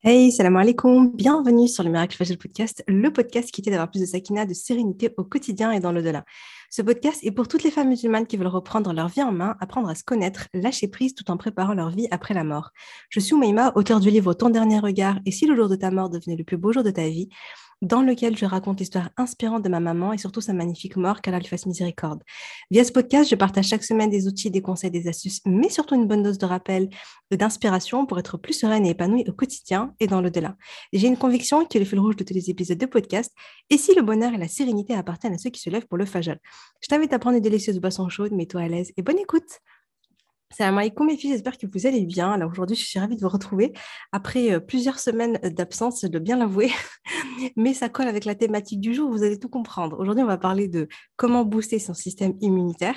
Hey, salam alaikum, bienvenue sur le Miracle Fajr Podcast, le podcast qui t'aide d'avoir plus de sakina, de sérénité au quotidien et dans l'au-delà. Ce podcast est pour toutes les femmes musulmanes qui veulent reprendre leur vie en main, apprendre à se connaître, lâcher prise tout en préparant leur vie après la mort. Je suis Oumaima, auteur du livre Ton dernier regard et si le jour de ta mort devenait le plus beau jour de ta vie dans lequel je raconte l'histoire inspirante de ma maman et surtout sa magnifique mort, qu'elle lui fasse miséricorde. Via ce podcast, je partage chaque semaine des outils, des conseils, des astuces, mais surtout une bonne dose de rappel et d'inspiration pour être plus sereine et épanouie au quotidien et dans le-delà. J'ai une conviction qui est le fil rouge de tous les épisodes de podcast. Et si le bonheur et la sérénité appartiennent à ceux qui se lèvent pour le fajal Je t'invite à prendre une délicieuse boisson chaude, mets-toi à l'aise et bonne écoute Salam alaikum mes filles, j'espère que vous allez bien. Alors aujourd'hui, je suis ravie de vous retrouver après euh, plusieurs semaines d'absence, je dois bien l'avouer, mais ça colle avec la thématique du jour, vous allez tout comprendre. Aujourd'hui, on va parler de comment booster son système immunitaire.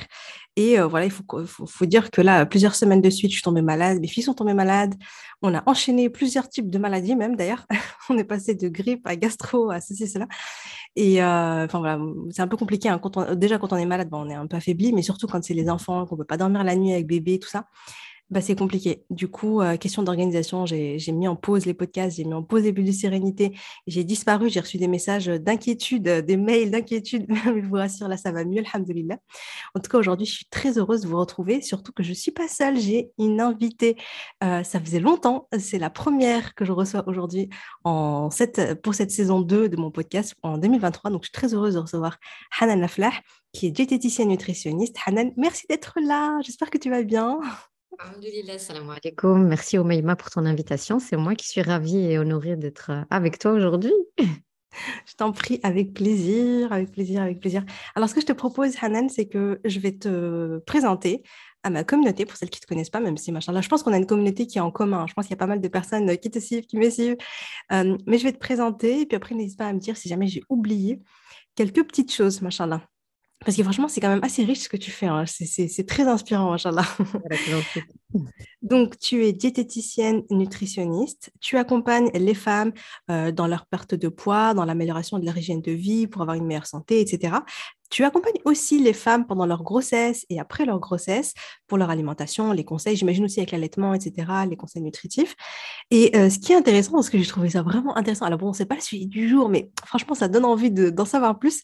Et euh, voilà, il faut, dire que là, plusieurs semaines de suite, je suis tombée malade, mes filles sont tombées malades. On a enchaîné plusieurs types de maladies même d'ailleurs. on est passé de grippe à gastro à ceci, cela. Et euh, enfin voilà, c'est un peu compliqué. Hein. Déjà, quand on est malade, on est un peu affaibli, mais surtout quand c'est les enfants, qu'on ne peut pas dormir la nuit avec bébé, tout ça. Bah, c'est compliqué. Du coup, euh, question d'organisation, j'ai mis en pause les podcasts, j'ai mis en pause les bulles de sérénité. J'ai disparu, j'ai reçu des messages d'inquiétude, des mails d'inquiétude. je vous rassure, là, ça va mieux, alhamdoulilah. En tout cas, aujourd'hui, je suis très heureuse de vous retrouver, surtout que je ne suis pas seule, j'ai une invitée. Euh, ça faisait longtemps, c'est la première que je reçois aujourd'hui cette, pour cette saison 2 de mon podcast en 2023. Donc, je suis très heureuse de recevoir Hanan Laflah, qui est diététicienne nutritionniste. Hanan, merci d'être là. J'espère que tu vas bien. Merci Omeima pour ton invitation. C'est moi qui suis ravie et honorée d'être euh, avec toi aujourd'hui. Je t'en prie, avec plaisir, avec plaisir, avec plaisir. Alors, ce que je te propose, Hanan, c'est que je vais te présenter à ma communauté, pour celles qui ne te connaissent pas, même si, machin là, je pense qu'on a une communauté qui est en commun. Je pense qu'il y a pas mal de personnes qui te suivent, qui me suivent. Euh, mais je vais te présenter, et puis après, n'hésite pas à me dire si jamais j'ai oublié quelques petites choses, machin là. Parce que franchement, c'est quand même assez riche ce que tu fais. Hein. C'est très inspirant, Inch'Allah. Donc, tu es diététicienne nutritionniste. Tu accompagnes les femmes euh, dans leur perte de poids, dans l'amélioration de leur hygiène de vie pour avoir une meilleure santé, etc. Tu accompagnes aussi les femmes pendant leur grossesse et après leur grossesse pour leur alimentation, les conseils, j'imagine aussi avec l'allaitement, etc., les conseils nutritifs. Et euh, ce qui est intéressant, parce que j'ai trouvé ça vraiment intéressant, alors bon, c'est pas le suivi du jour, mais franchement, ça donne envie d'en savoir plus,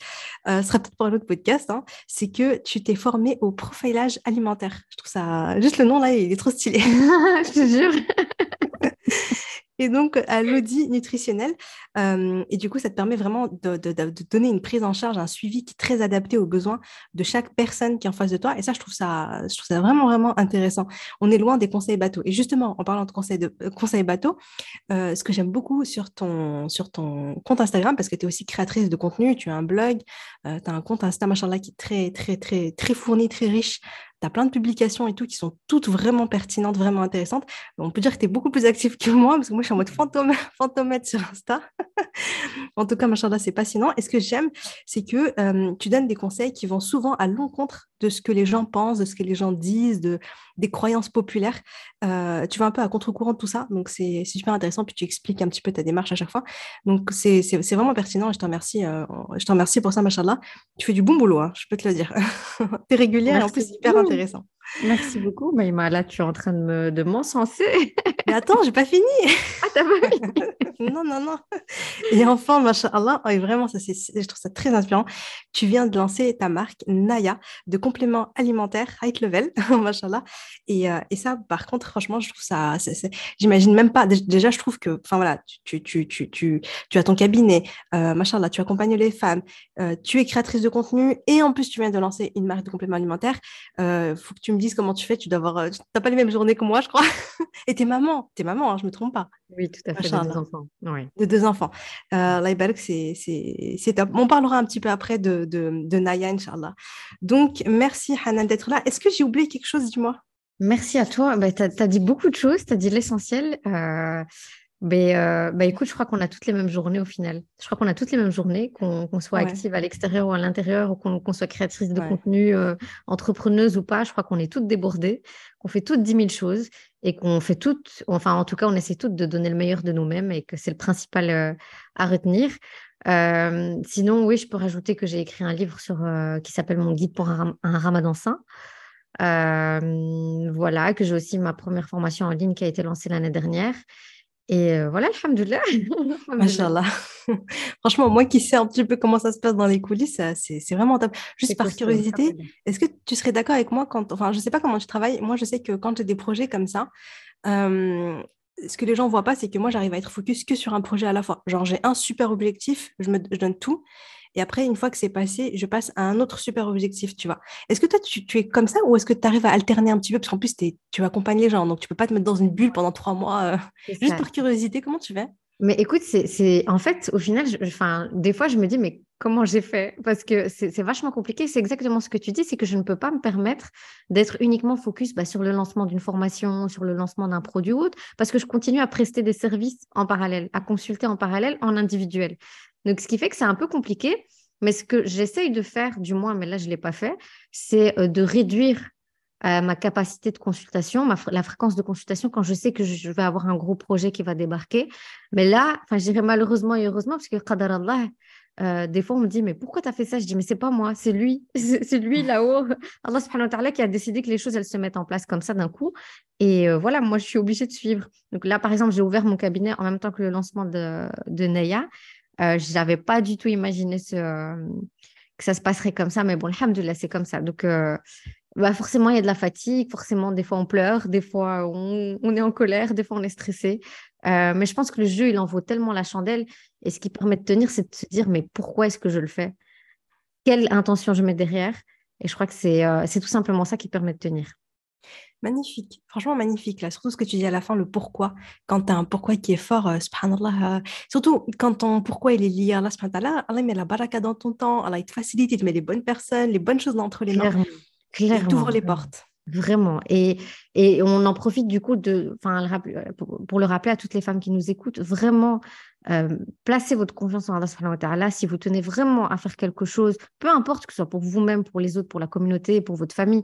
euh, ce sera peut-être pour un autre podcast, hein, c'est que tu t'es formée au profilage alimentaire. Je trouve ça, juste le nom là, il est trop stylé. Je te jure. et donc à l'audit nutritionnel. Euh, et du coup, ça te permet vraiment de, donner une prise en charge, un suivi qui est très adapté aux besoins de chaque personne qui est en face de toi. Et ça, je trouve ça, je trouve ça vraiment, vraiment intéressant. On est loin des conseils bateaux. Et justement, en parlant de conseils, de, euh, conseils bateaux, euh, ce que j'aime beaucoup sur ton, sur ton compte Instagram, parce que tu es aussi créatrice de contenu, tu as un blog, tu as un compte Insta, machin là, qui est très, très, très, très fourni, très riche tu as plein de publications et tout qui sont toutes vraiment pertinentes, vraiment intéressantes. On peut dire que tu es beaucoup plus actif que moi, parce que moi, je suis en mode fantôme, fantomètre sur Insta. en tout cas, machin c'est fascinant. Et ce que j'aime, c'est que euh, tu donnes des conseils qui vont souvent à l'encontre de ce que les gens pensent, de ce que les gens disent, de, des croyances populaires. Euh, tu vas un peu à contre-courant de tout ça, donc c'est super intéressant. Puis tu expliques un petit peu ta démarche à chaque fois. Donc c'est vraiment pertinent et je te remercie, euh, je te remercie pour ça, machallah. Tu fais du bon boulot, hein, je peux te le dire. tu es régulière et en plus hyper intéressant. Merci beaucoup, Maïma. Là, tu es en train de m'encenser. Me, Mais attends, j'ai pas fini. Ah, t'as pas fini? Non, non, non. Et enfin, machallah, oh, vraiment, ça, je trouve ça très inspirant. Tu viens de lancer ta marque Naya de compléments alimentaires high level, machallah. Et, euh, et ça, par contre, franchement, je trouve ça, j'imagine même pas. Déjà, je trouve que, enfin voilà, tu, tu, tu, tu, tu as ton cabinet, euh, machallah, tu accompagnes les femmes, euh, tu es créatrice de contenu et en plus, tu viens de lancer une marque de compléments alimentaires. Euh, faut que tu me dises comment tu fais. Tu dois avoir, tu n'as pas les mêmes journées que moi, je crois. et t'es maman, t'es maman, hein, je me trompe pas. Oui, tout à fait, de deux enfants. De deux enfants. Euh, c'est top. On parlera un petit peu après de, de, de Naya, Inch'Allah. Donc, merci Hanan d'être là. Est-ce que j'ai oublié quelque chose, dis-moi? Merci à toi. Bah, tu as, dit beaucoup de choses, tu as dit l'essentiel. Euh, mais euh, bah, écoute, je crois qu'on a toutes les mêmes journées au final. Je crois qu'on a toutes les mêmes journées, qu'on soit active à l'extérieur ou à l'intérieur, ou qu'on soit créatrice de contenu, euh, entrepreneuse ou pas. Je crois qu'on est toutes débordées, qu'on fait toutes 10 000 choses et qu'on fait toutes, enfin en tout cas, on essaie toutes de donner le meilleur de nous-mêmes et que c'est le principal euh, à retenir. sinon, oui, je peux rajouter que j'ai écrit un livre sur, qui s'appelle Mon guide pour un, un ramadan sain. voilà, que j'ai aussi ma première formation en ligne qui a été lancée l'année dernière Et euh, voilà, alhamdoulilah. Machallah. Franchement, moi qui sais un petit peu comment ça se passe dans les coulisses, c'est vraiment top. Juste par curiosité, est-ce que tu serais d'accord avec moi quand, enfin, je sais pas comment tu travailles, moi je sais que quand j'ai des projets comme ça, euh, ce que les gens voient pas, c'est que moi j'arrive à être focus que sur un projet à la fois. Genre j'ai un super objectif, je me je donne tout, et après, une fois que c'est passé, je passe à un autre super objectif, tu vois. Est-ce que toi, tu, es comme ça ou est-ce que tu arrives à alterner un petit peu? Parce qu'en plus, tu accompagnes les gens, donc tu peux pas te mettre dans une bulle pendant trois mois. Euh, juste par curiosité, comment tu fais? Mais écoute, c'est en fait, au final, enfin, des fois, je me dis, mais comment j'ai fait? Parce que c'est vachement compliqué. C'est exactement ce que tu dis, c'est que je ne peux pas me permettre d'être uniquement focus bah, sur le lancement d'une formation, sur le lancement d'un produit ou autre, parce que je continue à prester des services en parallèle, à consulter en parallèle, en individuel. Donc, ce qui fait que c'est un peu compliqué. Mais ce que j'essaye de faire, du moins, mais là, je ne l'ai pas fait, c'est euh, de réduire euh, ma capacité de consultation, la fréquence de consultation quand je sais que je vais avoir un gros projet qui va débarquer. Mais là, je dirais malheureusement et heureusement, parce que Qadar Allah, euh, des fois, on me dit, mais pourquoi tu as fait ça? Je dis, mais c'est pas moi, c'est lui. c'est lui là-haut. Allah subhanahu wa ta'ala qui a décidé que les choses, elles se mettent en place comme ça d'un coup. Et voilà, moi, je suis obligée de suivre. Donc là, par exemple, j'ai ouvert mon cabinet en même temps que le lancement de, de Neya. Euh, je n'avais pas du tout imaginé ce, que ça se passerait comme ça, mais bon, alhamdoulilah, c'est comme ça. Donc, euh, bah forcément, il y a de la fatigue, forcément, des fois on pleure, des fois on, on est en colère, des fois on est stressé. Euh, mais je pense que le jeu, il en vaut tellement la chandelle. Et ce qui permet de tenir, c'est de se dire, mais pourquoi est-ce que je le fais? Quelle intention je mets derrière? Et je crois que c'est tout simplement ça qui permet de tenir. Magnifique, franchement magnifique. Là, surtout ce que tu dis à la fin, le pourquoi. Quand tu as un pourquoi qui est fort, euh, subhanallah, euh, surtout quand ton pourquoi il est lié à Allah, subhanallah, Allah met la baraka dans ton temps, Allah il te facilite, il te met les bonnes personnes, les bonnes choses entre les mains. Clairement. Il t'ouvre les portes. Vraiment. Et, et on en profite du coup de, enfin, pour, le rappeler à toutes les femmes qui nous écoutent, vraiment euh, placez votre confiance en Allah si vous tenez vraiment à faire quelque chose, peu importe que ce soit pour vous-même, pour les autres, pour la communauté, pour votre famille,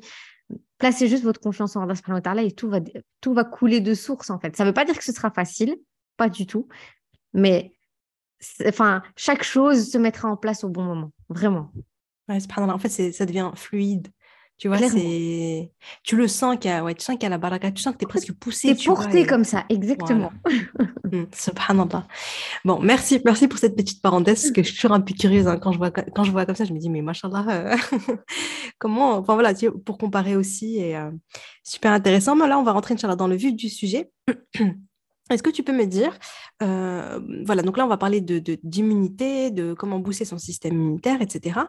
placez juste votre confiance en Allah et tout va, tout va couler de source en fait. Ça ne veut pas dire que ce sera facile, pas du tout, mais enfin, chaque chose se mettra en place au bon moment, vraiment. en fait, ça devient fluide. Tu vois, c'est... Tu le sens qu'il y a, ouais, tu sens qu'il y a la baraka, tu sens que tu es presque poussé. Tu es porté comme ça, exactement. Hmm, subhanallah. Bon, merci, merci pour cette petite parenthèse, parce que je suis toujours un peu curieuse hein, quand, je vois, quand je vois comme ça, je me dis, mais machallah, euh, comment, enfin voilà, pour comparer aussi, et euh, super intéressant. Mais là, on va rentrer dans le vif du sujet. Est-ce que tu peux me dire, euh, voilà, donc là on va parler de, d'immunité, de, comment booster son système immunitaire, etc.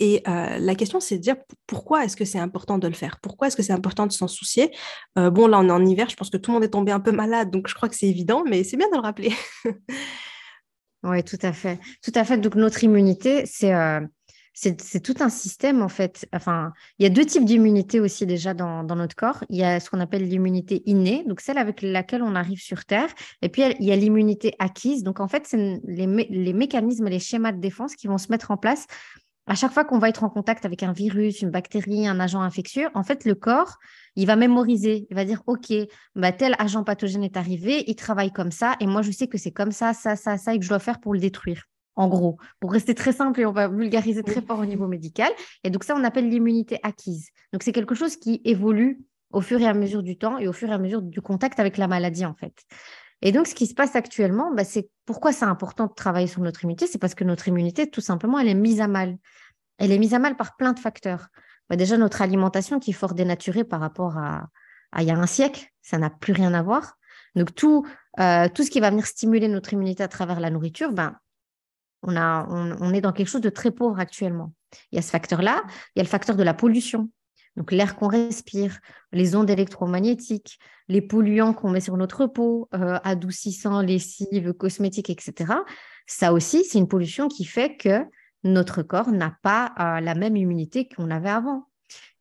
Et euh, la question c'est de dire pourquoi est-ce que c'est important de le faire? Pourquoi est-ce que c'est important de s'en soucier? Euh, Bon, là on est en hiver, je pense que tout le monde est tombé un peu malade, donc je crois que c'est évident, mais c'est bien de le rappeler. oui, tout à fait. Tout à fait. Donc notre immunité, c'est c'est tout un système en fait. Il y a deux types d'immunité aussi déjà dans, notre corps. Il y a ce qu'on appelle l'immunité innée, donc celle avec laquelle on arrive sur Terre, et puis il y a l'immunité acquise. Donc en fait, c'est les, les mécanismes, les schémas de défense qui vont se mettre en place à chaque fois qu'on va être en contact avec un virus, une bactérie, un agent infectieux, en fait, le corps, il va mémoriser. Il va dire, OK, bah, tel agent pathogène est arrivé, il travaille comme ça, et moi, je sais que c'est comme ça, ça, ça, ça, et que je dois faire pour le détruire en gros, pour rester très simple et on va vulgariser très fort au niveau médical. Et donc ça, on appelle l'immunité acquise. Donc c'est quelque chose qui évolue au fur et à mesure du temps et au fur et à mesure du contact avec la maladie, en fait. Et donc, ce qui se passe actuellement, bah, c'est pourquoi c'est important de travailler sur notre immunité, c'est parce que notre immunité, tout simplement, elle est mise à mal. Elle est mise à mal par plein de facteurs. Bah, déjà, notre alimentation qui est fort dénaturée par rapport à, il y a un siècle, ça n'a plus rien à voir. Donc, tout, euh, tout ce qui va venir stimuler notre immunité à travers la nourriture, ben, on, est dans quelque chose de très pauvre actuellement. Il y a ce facteur-là, il y a le facteur de la pollution. Donc l'air qu'on respire, les ondes électromagnétiques, les polluants qu'on met sur notre peau, euh, adoucissants, lessives, cosmétiques, etc. Ça aussi, c'est une pollution qui fait que notre corps n'a pas euh, la même immunité qu'on avait avant.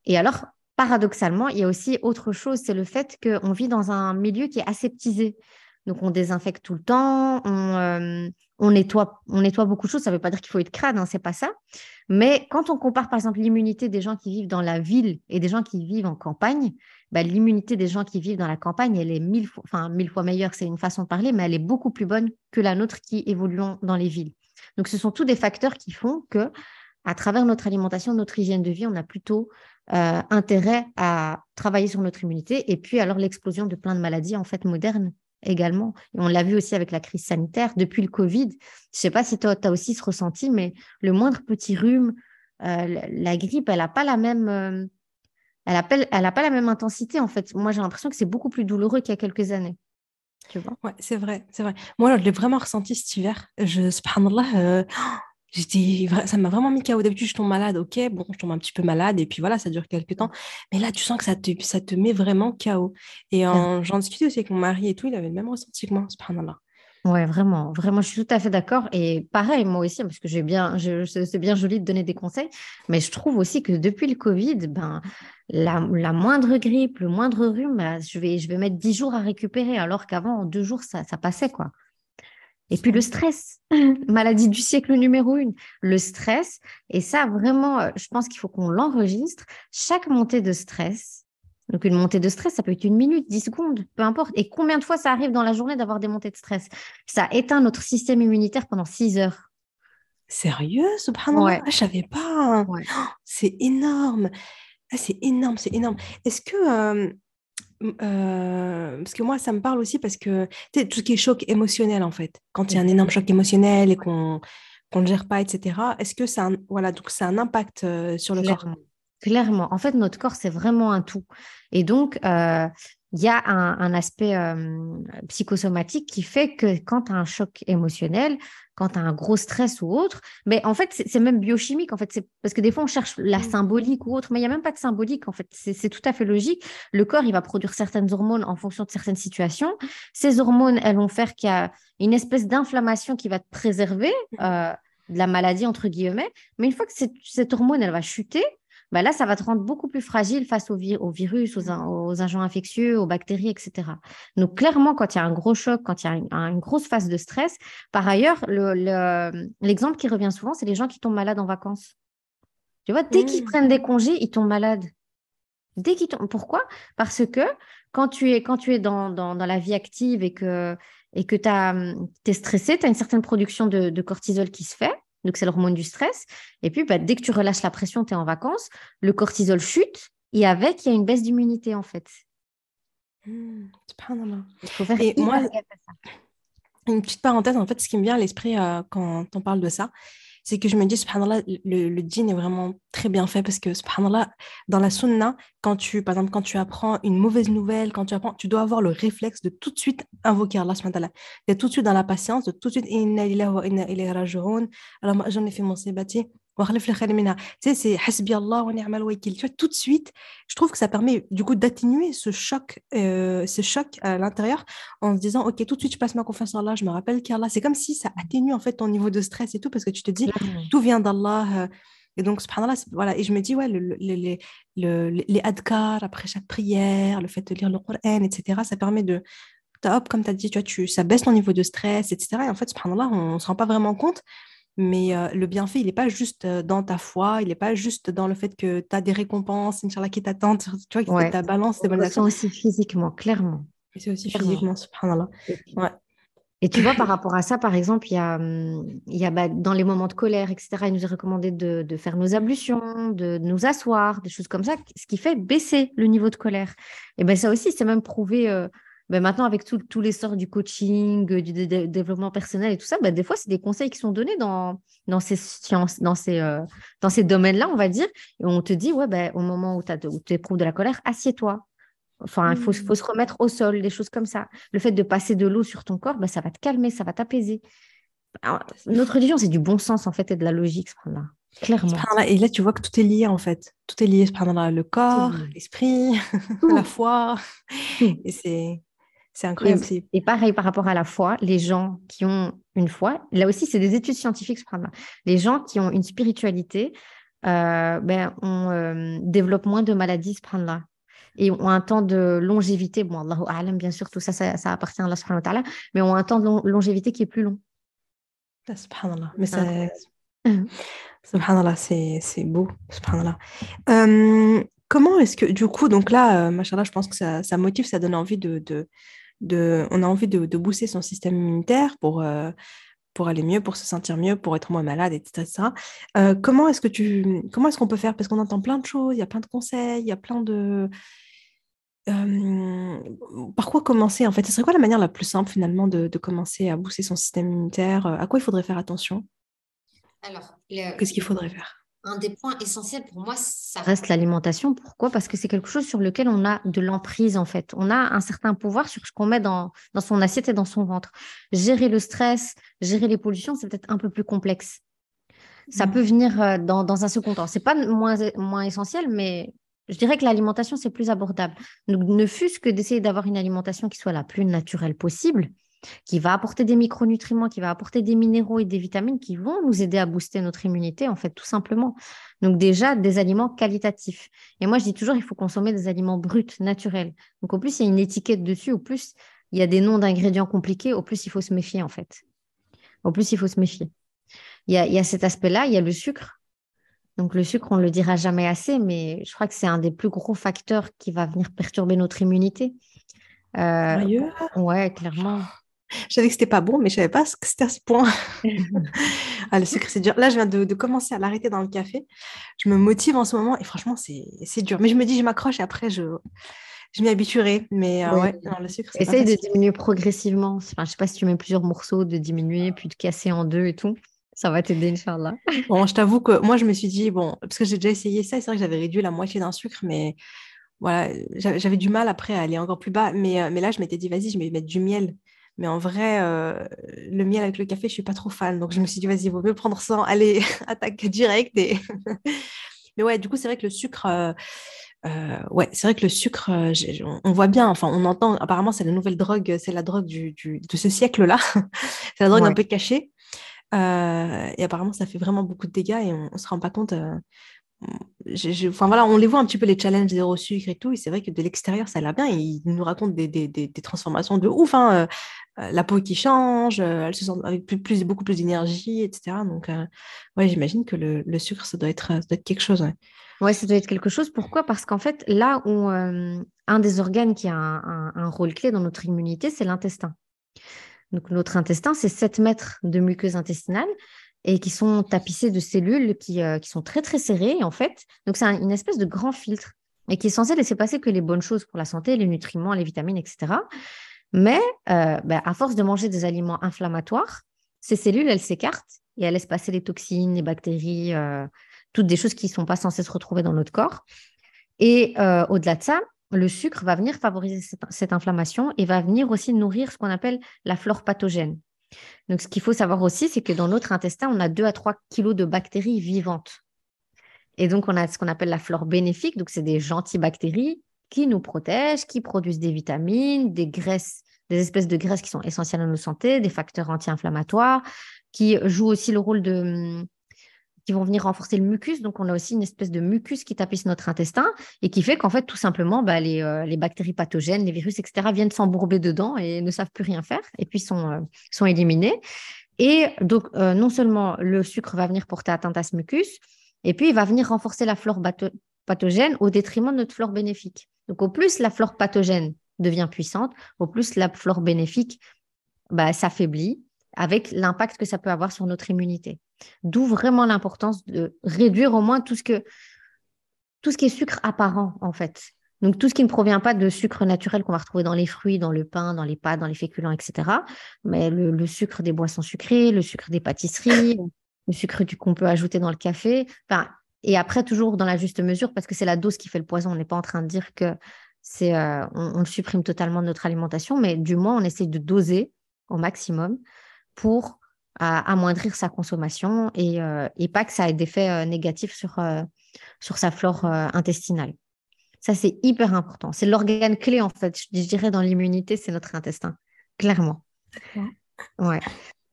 Et alors, paradoxalement, il y a aussi autre chose, c'est le fait qu'on vit dans un milieu qui est aseptisé. Donc, on désinfecte tout le temps, on, euh, nettoie, beaucoup de choses. Ça ne veut pas dire qu'il faut être crade, hein, c'est pas ça. Mais quand on compare, par exemple, l'immunité des gens qui vivent dans la ville et des gens qui vivent en campagne, bah, l'immunité des gens qui vivent dans la campagne, elle est mille fois, meilleure, c'est une façon de parler, mais elle est beaucoup plus bonne que la nôtre qui évolue dans les villes. Donc, ce sont tous des facteurs qui font que, à travers notre alimentation, notre hygiène de vie, on a plutôt euh, intérêt à travailler sur notre immunité. Et puis, alors, l'explosion de plein de maladies, en fait, modernes, également. Et on l'a vu aussi avec la crise sanitaire, depuis le Covid. Je ne sais pas si toi, tu as aussi ce ressenti, mais le moindre petit rhume, euh, la grippe, elle n'a pas la même... Euh, elle pas la même intensité, en fait. Moi, j'ai l'impression que c'est beaucoup plus douloureux qu'il y a quelques années. Tu vois ouais, c'est vrai, c'est vrai. Moi, je l'ai vraiment ressenti cet hiver. Je, subhanallah, euh, ça m'a vraiment mis KO. D'habitude, je tombe malade, ok, bon, je tombe un petit peu malade et puis voilà, ça dure quelques temps. Mais là, tu sens que ça te, ça te met vraiment KO. Et j'en discutais aussi avec mon mari et tout, il avait le même ressenti que moi, subhanallah. Ouais, vraiment, vraiment, je suis tout à fait d'accord. Et pareil, moi aussi, parce que j'ai bien, c'est bien joli de donner des conseils, mais je trouve aussi que depuis le Covid, ben, la, moindre grippe, le moindre rhume, bah, je vais, je vais mettre 10 jours à récupérer, alors qu'avant, en deux jours, ça, ça passait, quoi. Et puis le stress, maladie du siècle numéro une, le stress. Et ça, vraiment, euh, je pense qu'il faut qu'on l'enregistre. Chaque montée de stress, donc une montée de stress, ça peut être une minute, dix secondes, peu importe. Et combien de fois ça arrive dans la journée d'avoir des montées de stress? Ça éteint notre système immunitaire pendant six heures. Sérieux, subhanallah ouais. ah, Je savais pas. Oh, c'est énorme. Ah, c'est énorme, c'est énorme. Est-ce que euh, euh, parce que moi, ça me parle aussi parce que tu sais, tout ce qui est choc émotionnel, en fait, quand il y a un énorme choc émotionnel et qu'on ne gère pas, etc., est-ce que ça a, voilà, donc ça a un impact euh, sur le corps? Clairement. En fait, notre corps, c'est vraiment un tout. Et donc, euh, il y a un, aspect psychosomatique qui fait que quand tu as un choc émotionnel, quand tu as un gros stress ou autre, mais en fait, c'est même biochimique. En fait, c'est parce que des fois, on cherche la mmh. symbolique ou autre, mais il n'y a même pas de symbolique. En fait, c'est tout à fait logique. Le corps, il va produire certaines hormones en fonction de certaines situations. Ces hormones, elles vont faire qu'il y a une espèce d'inflammation qui va te préserver mmh. euh, de la maladie, entre guillemets. Mais une fois que cette hormone, elle va chuter, bah là, ça va te rendre beaucoup plus fragile face aux, virus, aux, agents infectieux, aux bactéries, etc. Donc, clairement, quand il y a un gros choc, quand il y a une, grosse phase de stress, par ailleurs, l'exemple qui revient souvent, c'est les gens qui tombent malades en vacances. Tu vois, dès qu'ils mmh. prennent des congés, ils tombent malades. Dès qu'ils tombent. Pourquoi? Parce que quand tu es, quand tu es dans, la vie active et que et que tu es stressé, tu as une certaine production de, cortisol qui se fait donc c'est l'hormone du stress. Et puis, bah, dès que tu relâches la pression, tu es en vacances, le cortisol chute et avec, il y a une baisse d'immunité en fait. Mmh, il faut faire et moi, une petite parenthèse, en fait, ce qui me vient à l'esprit euh, quand on parle de ça, c'est que je me dis, subhanallah, le, le est vraiment très bien fait parce que, subhanallah, dans la sunna, quand tu, par exemple, quand tu apprends une mauvaise nouvelle, quand tu apprends, tu dois avoir le réflexe de tout de suite invoquer Allah, subhanallah, d'être tout de suite dans la patience, de tout de suite, inna lillahi wa inna. Alors, j'en ai fait mon sébati c'est. Tu vois, tout de suite, je trouve que ça permet du coup d'atténuer ce choc, euh, ce choc à l'intérieur en se disant, OK, tout de suite, je passe ma confiance en Allah, je me rappelle qu'Allah, c'est comme si ça atténue en fait ton niveau de stress et tout, parce que tu te dis, tout vient d'Allah. Euh. Et donc, subhanallah, voilà. Et je me dis, ouais, le, les, les adkar après chaque prière, le fait de lire le Coran, etc., ça permet de, hop, comme tu as dit, tu vois, tu, ça baisse ton niveau de stress, etc. Et en fait, subhanallah, on ne se rend pas vraiment compte. Mais euh, le bienfait, il n'est pas juste dans ta foi, il n'est pas juste dans le fait que tu as des récompenses, Inch'Allah, qui t'attendent, tu vois, que ta balance des bonnes actions. aussi physiquement, clairement. C'est aussi physiquement, subhanallah. Ouais. Et tu vois, par rapport à ça, par exemple, il y a, il y a bah, dans les moments de colère, etc., il nous est recommandé de, de faire nos ablutions, de, nous asseoir, des choses comme ça, ce qui fait baisser le niveau de colère. Et ben ça aussi, c'est même prouvé euh, ben maintenant, avec tous les sorts du coaching, du développement personnel et tout ça, ben des fois, c'est des conseils qui sont donnés dans, dans ces sciences, dans ces, euh, dans ces domaines-là, on va dire. Et on te dit, ouais, ben, au moment où tu éprouves de la colère, assieds-toi. Enfin, il faut, faut, mmh. se remettre au sol, des choses comme ça. Le fait de passer de l'eau sur ton corps, ben, ça va te calmer, ça va t'apaiser. Notre religion, c'est du bon sens, en fait, et de la logique, ce là Clairement. Et là, tu vois que tout est lié, en fait. Tout est lié, le corps, l'esprit, la foi. Et c'est c'est incroyable. Et, pareil par rapport à la foi, les gens qui ont une foi, là aussi, c'est des études scientifiques, les gens qui ont une spiritualité euh, ben, on euh, développe moins de maladies, là et ont un temps de longévité. Bon, Allahu A'lam, bien sûr, tout ça, ça, appartient à Allah, mais ont un temps de longévité qui est plus long. Ah, subhanallah. Mais ça. subhanallah, c'est beau. Subhanallah. Euh, comment est-ce que, du coup, donc là, euh, je pense que ça, ça, motive, ça donne envie de, de on a envie de, booster son système immunitaire pour, euh, pour aller mieux, pour se sentir mieux, pour être moins malade, etc. Euh, comment est-ce que tu, comment est-ce qu'on peut faire? Parce qu'on entend plein de choses, il y a plein de conseils, il y a plein de, par quoi commencer en fait? Ce serait quoi la manière la plus simple finalement de, commencer à booster son système immunitaire? À quoi il faudrait faire attention? Alors, qu'est-ce qu'il faudrait faire? Un des points essentiels pour moi, ça reste l'alimentation. Pourquoi? Parce que c'est quelque chose sur lequel on a de l'emprise, en fait. On a un certain pouvoir sur ce qu'on met dans, dans son assiette et dans son ventre. Gérer le stress, gérer les pollutions, c'est peut-être un peu plus complexe. Ça mmh. peut venir euh, dans, dans un second temps. C'est pas moins, moins essentiel, mais je dirais que l'alimentation, c'est plus abordable. Donc, ne fût-ce que d'essayer d'avoir une alimentation qui soit la plus naturelle possible, qui va apporter des micronutriments, qui va apporter des minéraux et des vitamines qui vont nous aider à booster notre immunité, en fait, tout simplement. Donc déjà, des aliments qualitatifs. Et moi, je dis toujours, il faut consommer des aliments bruts, naturels. Donc au plus, il y a une étiquette dessus, au plus, il y a des noms d'ingrédients compliqués, au plus, il faut se méfier, en fait. Au plus, il faut se méfier. Il y a, il y a cet aspect-là, il y a le sucre. Donc le sucre, on ne le dira jamais assez, mais je crois que c'est un des plus gros facteurs qui va venir perturber notre immunité. Euh, ouais, clairement. Je savais que c'était pas bon, mais je savais pas que c'était à ce point. ah, le sucre, c'est dur. Là, je viens de, commencer à l'arrêter dans le café. Je me motive en ce moment et franchement, c'est dur. Mais je me dis, je m'accroche et après, je, je m'y habituerai. Mais euh, ouais, le sucre, c'est Essaye de diminuer progressivement. Enfin, je sais pas si tu mets plusieurs morceaux, de diminuer, puis de casser en deux et tout. Ça va t'aider, Inch'Allah. bon, je t'avoue que moi, je me suis dit, bon, parce que j'ai déjà essayé ça, c'est vrai que j'avais réduit la moitié d'un sucre, mais voilà, j'avais du mal après à aller encore plus bas. Mais, euh, mais là, je m'étais dit, vas-y, je vais mettre du miel. Mais en vrai, euh, le miel avec le café, je ne suis pas trop fan. Donc, je me suis dit, vas-y, il vaut mieux prendre ça, aller attaque direct. Et... Mais ouais, du coup, c'est vrai que le sucre, euh, euh, ouais, c'est vrai que le sucre, on, voit bien, enfin, on entend, apparemment, c'est la nouvelle drogue, c'est la drogue du, de ce siècle-là. c'est la drogue un peu cachée. et apparemment, ça fait vraiment beaucoup de dégâts et on ne se rend pas compte enfin voilà, on les voit un petit peu les challenges zéro sucre et tout, et c'est vrai que de l'extérieur ça a l'air bien. Ils nous racontent des, des, des, transformations de ouf, hein, euh, euh, la peau qui change, euh, elle se sent avec plus, beaucoup plus d'énergie, etc. Donc ouais, j'imagine que le, le, sucre ça doit être, doit être quelque chose. Ouais. ça doit être quelque chose. Pourquoi? Parce qu'en fait, là où un des organes qui a un, un rôle clé dans notre immunité, c'est l'intestin. Donc notre intestin, c'est 7 mètres de muqueuse intestinale et qui sont tapissés de cellules qui, euh, qui sont très très serrées en fait. Donc c'est une espèce de grand filtre et qui est censé laisser passer que les bonnes choses pour la santé, les nutriments, les vitamines, etc. Mais euh, ben, à force de manger des aliments inflammatoires, ces cellules, elles s'écartent et elles laissent passer les toxines, les bactéries, euh, toutes des choses qui ne sont pas censées se retrouver dans notre corps. Et au-delà de ça, le sucre va venir favoriser cette, inflammation et va venir aussi nourrir ce qu'on appelle la flore pathogène. Donc, ce qu'il faut savoir aussi, c'est que dans notre intestin, on a 2 à 3 kilos de bactéries vivantes. Et donc, on a ce qu'on appelle la flore bénéfique. Donc, c'est des gentilles qui nous protègent, qui produisent des vitamines, des graisses, des espèces de graisses qui sont essentielles à notre santé, des facteurs anti-inflammatoires, qui jouent aussi le rôle de, qui vont venir renforcer le mucus. Donc, on a aussi une espèce de mucus qui tapisse notre intestin et qui fait qu'en fait, tout simplement, bah, euh, les, bactéries pathogènes, les virus, etc., viennent s'embourber dedans et ne savent plus rien faire et puis sont, euh, éliminés. Et donc, euh, non seulement le sucre va venir porter atteinte à ce mucus, et puis il va venir renforcer la flore pathogène au détriment de notre flore bénéfique. Donc, au plus la flore pathogène devient puissante, au plus la flore bénéfique bah, s'affaiblit avec l'impact que ça peut avoir sur notre immunité. D'où vraiment l'importance de réduire au moins tout ce, que, tout ce qui est sucre apparent, en fait. Donc, tout ce qui ne provient pas de sucre naturel qu'on va retrouver dans les fruits, dans le pain, dans les pâtes, dans les féculents, etc. Mais le, sucre des boissons sucrées, le sucre des pâtisseries, le sucre qu'on peut ajouter dans le café. Enfin, et après, toujours dans la juste mesure, parce que c'est la dose qui fait le poison. On n'est pas en train de dire que c'est, euh, on, le supprime totalement de notre alimentation, mais du moins, on essaie de doser au maximum pour amoindrir sa consommation et, euh, et, pas que ça ait d'effets euh, négatifs sur, euh, sur sa flore intestinale. Ça, c'est hyper important. C'est l'organe clé, en fait, je dirais, dans l'immunité, c'est notre intestin, clairement. Ouais.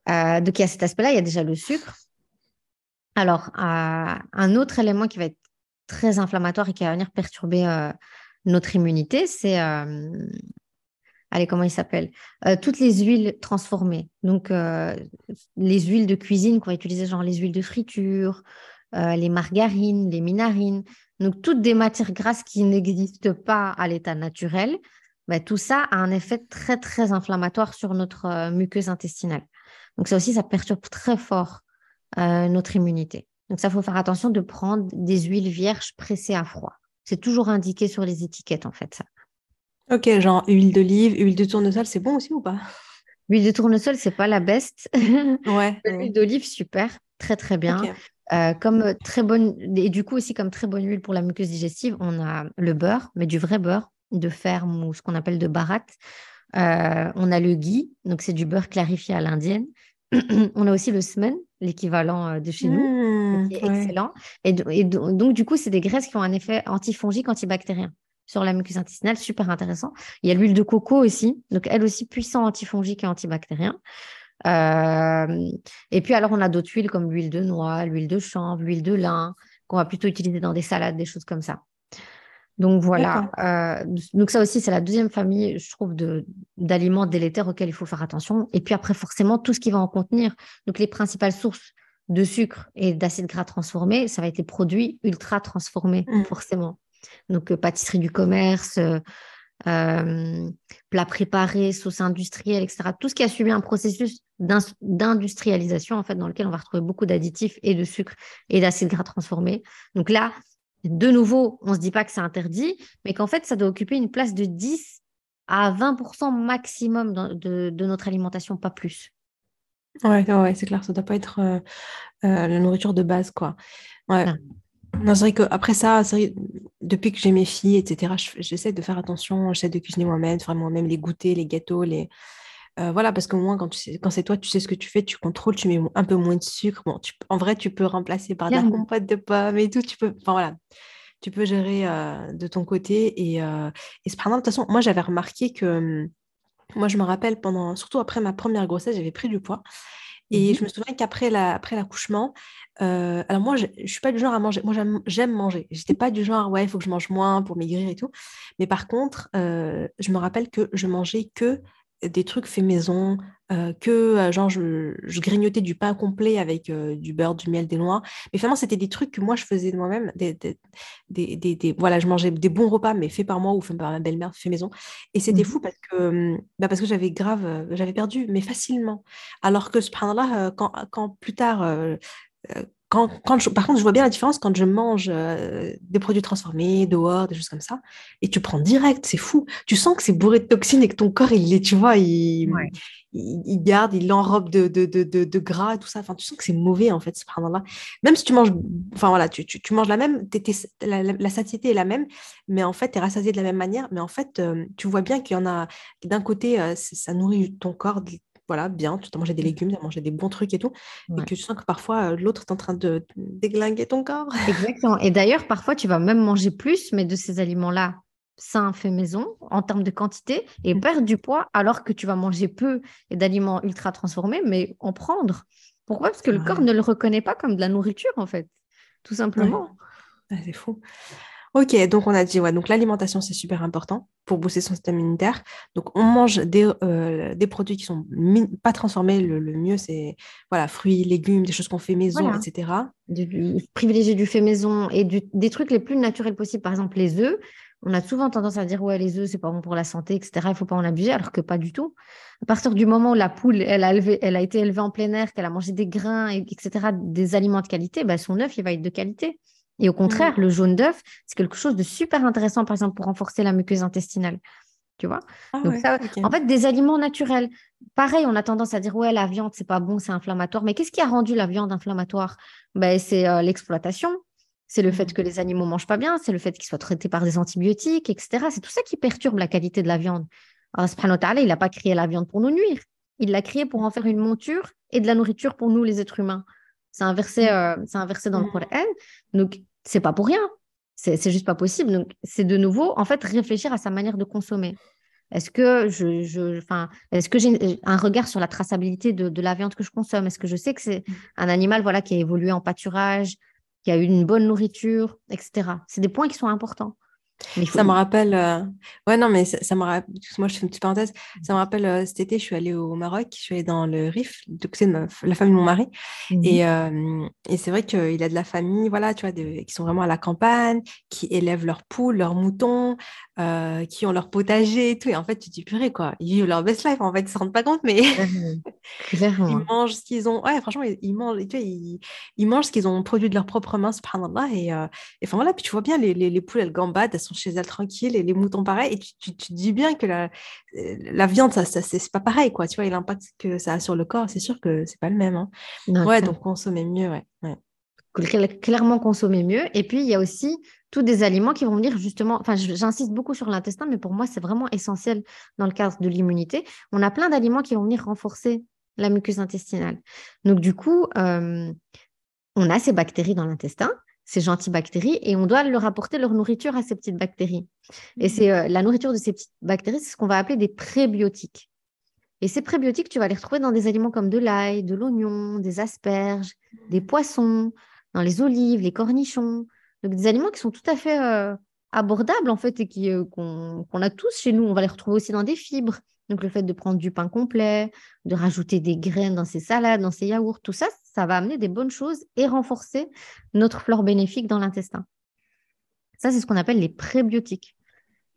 donc, il y a cet aspect-là, il y a déjà le sucre. Alors, un autre élément qui va être très inflammatoire et qui va venir perturber notre immunité, c'est allez, comment il s'appelle? Euh, Toutes les huiles transformées. Donc, euh, les huiles de cuisine qu'on va utiliser, genre les huiles de friture, euh, les margarines, les minarines. Donc, toutes des matières grasses qui n'existent pas à l'état naturel. Bah, tout ça a un effet très, très inflammatoire sur notre muqueuse intestinale. Donc, ça aussi, ça perturbe très fort notre immunité. Donc, ça, faut faire attention de prendre des huiles vierges pressées à froid. C'est toujours indiqué sur les étiquettes, en fait, ça. Ok, genre huile d'olive, huile de tournesol, c'est bon aussi ou pas? L'huile de tournesol, c'est pas la best. Ouais. L'huile d'olive, super, très très bien. Euh, comme très bonne, et du coup aussi comme très bonne huile pour la muqueuse digestive, on a le beurre, mais du vrai beurre de ferme ou ce qu'on appelle de barat. Euh, on a le ghee, donc c'est du beurre clarifié à l'indienne. on a aussi le semen, l'équivalent euh, de chez nous, mmh, qui est excellent. Et, donc, du coup, c'est des graisses qui ont un effet antifongique, antibactérien sur la muqueuse intestinale, super intéressant. Il y a l'huile de coco aussi, donc elle aussi puissant antifongique et antibactérien. Euh, et puis alors, on a d'autres huiles comme l'huile de noix, l'huile de chanvre, l'huile de lin, qu'on va plutôt utiliser dans des salades, des choses comme ça. Donc voilà. Euh, donc ça aussi, c'est la deuxième famille, je trouve, d'aliments délétères auxquels il faut faire attention. Et puis après, forcément, tout ce qui va en contenir. Donc les principales sources de sucre et d'acides gras transformés, ça va être des produits ultra transformés, mmh. forcément. Donc euh, pâtisserie du commerce, euh, plats préparés, sauces industrielles, etc. Tout ce qui a suivi un processus d'industrialisation, en fait, dans lequel on va retrouver beaucoup d'additifs et de sucre et d'acides gras transformés. Donc là, de nouveau, on ne se dit pas que c'est interdit, mais qu'en fait, ça doit occuper une place de 10 à 20% maximum de, notre alimentation, pas plus. Ouais, ouais c'est clair, ça ne doit pas être euh, euh, la nourriture de base, quoi. Ouais. Non. c'est vrai qu'après ça, depuis que j'ai mes filles, etc., j'essaie de faire attention, j'essaie de cuisiner moi-même, faire moi-même les goûters, les gâteaux, les, euh, voilà, parce qu'au moins, quand, quand c'est toi, tu sais ce que tu fais, tu contrôles, tu mets un peu moins de sucre. Bon, en vrai, tu peux remplacer par de la compote de pommes et tout. Tu peux, enfin voilà, tu peux gérer euh, de ton côté. Et, euh, et cependant, de toute façon, moi, j'avais remarqué que, hum, moi, je me rappelle, pendant, surtout après ma première grossesse, j'avais pris du poids. Et mmh je me souviens qu'après l'accouchement, alors moi, je ne suis pas du genre à manger. Moi, j'aime manger. Je n'étais pas du genre, ouais, il faut que je mange moins pour maigrir et tout. Mais par contre, je me rappelle que je mangeais que des trucs faits maison, euh, que euh, genre je, grignotais du pain complet avec euh, du beurre, du miel, des noix. Mais finalement, c'était des trucs que moi je faisais de moi-même. Des, des, voilà, je mangeais des bons repas, mais faits par moi ou faits par ma belle-mère, faits maison. Et c'était mmh fou parce que, hum, bah parce que j'avais grave, j'avais perdu, mais facilement. Alors que ce pain-là, quand, quand plus tard, quand, par contre, je vois bien la différence quand je mange euh, des produits transformés, dehors, des choses comme ça, et tu prends direct, c'est fou. Tu sens que c'est bourré de toxines et que ton corps, il tu vois, il, il, garde, il l'enrobe de, de, de, de, gras et tout ça. Enfin, tu sens que c'est mauvais, en fait, ce là Même si tu manges, enfin voilà, tu, tu, manges la même, la, satiété est la même, mais en fait, tu es rassasié de la même manière. Mais en fait, euh, tu vois bien qu'il y en a, d'un côté, euh, ça nourrit ton corps voilà, bien, tu as mangé des mmh. légumes, tu as mangé des bons trucs et tout, et que tu sens que parfois euh, l'autre est en train de déglinguer ton corps. Exactement. Et d'ailleurs, parfois, tu vas même manger plus, mais de ces aliments-là sains, faits maison, en termes de quantité, et mmh. perdre du poids, alors que tu vas manger peu et d'aliments ultra transformés, mais en prendre. Pourquoi? Parce que le corps ne le reconnaît pas comme de la nourriture, en fait, tout simplement. c'est fou. Ok, donc on a dit, ouais, donc l'alimentation, c'est super important pour booster son système immunitaire. Donc on mange des, euh, des produits qui sont pas transformés. Le, mieux, c'est voilà, fruits, légumes, des choses qu'on fait maison, etc. privilégier du fait maison et des trucs les plus naturels possibles. Par exemple, les œufs. On a souvent tendance à dire, ouais, les œufs, c'est pas bon pour la santé, etc. Il faut pas en abuser, alors que pas du tout. À partir du moment où la poule, elle a, elle a été élevée en plein air, qu'elle a mangé des grains, etc., des aliments de qualité, bah, son œuf, il va être de qualité. Et au contraire, le jaune d'œuf, c'est quelque chose de super intéressant, par exemple, pour renforcer la muqueuse intestinale. Tu vois ah Donc En fait, des aliments naturels. Pareil, on a tendance à dire, ouais, la viande, c'est pas bon, c'est inflammatoire. Mais qu'est-ce qui a rendu la viande inflammatoire? Ben, C'est euh, l'exploitation. C'est le fait mmh. que les animaux mangent pas bien, c'est le fait qu'ils soient traités par des antibiotiques, etc. C'est tout ça qui perturbe la qualité de la viande. Alors, il n'a pas créé la viande pour nous nuire. Il l'a créé pour en faire une monture et de la nourriture pour nous, les êtres humains. C'est inversé, mmh. euh, c'est dans le mmh. Coran. Donc, c'est pas pour rien. C'est juste pas possible. Donc, c'est de nouveau, en fait, réfléchir à sa manière de consommer. Est-ce que je, je est-ce que j'ai un regard sur la traçabilité de, de la viande que je consomme? Est-ce que je sais que c'est mmh. un animal voilà qui a évolué en pâturage, qui a eu une bonne nourriture, etc. C'est des points qui sont importants. Ça me rappelle. Euh, ouais, non, mais ça, me rappelle. Moi, je fais une petite parenthèse. Ça me rappelle euh, cet été, je suis allée au Maroc, je suis allée dans le Rif, c'est la famille de mon mari. Mmh et, euh, et c'est vrai qu'il a de la famille, voilà, tu vois, qui sont vraiment à la campagne, qui élèvent leurs poules, leurs moutons, qui ont leur potager et tout. Et en fait, tu te dis, purée, quoi, ils vivent leur best life, en fait, ils ne se rendent pas compte, mais. Ils mangent ce qu'ils ont. Ouais, franchement, ils, mangent, tu vois, ils, mangent ce qu'ils ont produit de leurs propres mains, subhanallah. Et, et enfin voilà, puis tu vois bien, les, les, les, poules, elles gambadent, elles sont chez elles tranquilles, et les moutons pareil. Et tu, tu, tu dis bien que la, la viande, ça, ça c'est pas pareil, quoi. Tu vois, et l'impact que ça a sur le corps, c'est sûr que c'est pas le même. Hein. ouais, donc consommer mieux, ouais. ouais. Clairement consommer mieux. Et puis, il y a aussi tous des aliments qui vont venir justement, enfin j'insiste beaucoup sur l'intestin, mais pour moi c'est vraiment essentiel dans le cadre de l'immunité. On a plein d'aliments qui vont venir renforcer la muqueuse intestinale. Donc du coup, euh, on a ces bactéries dans l'intestin, ces gentilles bactéries, et on doit leur apporter leur nourriture à ces petites bactéries. Et c'est euh, la nourriture de ces petites bactéries, c'est ce qu'on va appeler des prébiotiques. Et ces prébiotiques, tu vas les retrouver dans des aliments comme de l'ail, de l'oignon, des asperges, des poissons, dans les olives, les cornichons. Donc des aliments qui sont tout à fait euh, abordables en fait et qui euh, qu'on a tous chez nous. On va les retrouver aussi dans des fibres. Donc le fait de prendre du pain complet, de rajouter des graines dans ses salades, dans ses yaourts, tout ça, ça va amener des bonnes choses et renforcer notre flore bénéfique dans l'intestin. Ça, c'est ce qu'on appelle les prébiotiques.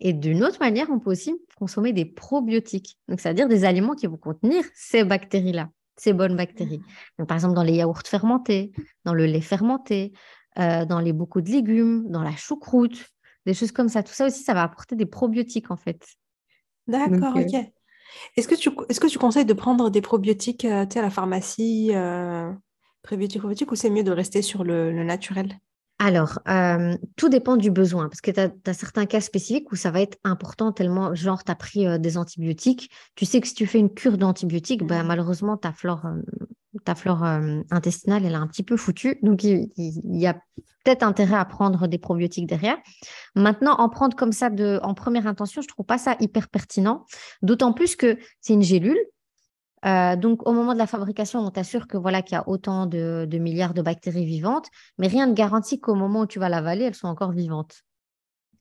Et d'une autre manière, on peut aussi consommer des probiotiques. Donc, c'est-à-dire des aliments qui vont contenir ces bactéries-là, ces bonnes bactéries. Donc, par exemple, dans les yaourts fermentés, dans le lait fermenté, euh, dans les bocaux de légumes, dans la choucroute, des choses comme ça. Tout ça aussi, ça va apporter des probiotiques en fait. D'accord, ok. Euh, est-ce que, tu, est que tu conseilles de prendre des probiotiques euh, à la pharmacie, prébiotiques, probiotiques, ou c'est mieux de rester sur le, naturel? Alors, tout dépend du besoin, parce que tu as, certains cas spécifiques où ça va être important tellement, genre, tu as pris des antibiotiques. Tu sais que si tu fais une cure d'antibiotiques, bah, mmh. malheureusement, ta flore ta flore euh, intestinale, elle est un petit peu foutue. Donc, il, y a peut-être intérêt à prendre des probiotiques derrière. Maintenant, en prendre comme ça de, en première intention, je ne trouve pas ça hyper pertinent. D'autant plus que c'est une gélule. Euh, donc, au moment de la fabrication, on t'assure que voilà qu'il y a autant de, milliards de bactéries vivantes, mais rien ne garantit qu'au moment où tu vas l'avaler, elles sont encore vivantes.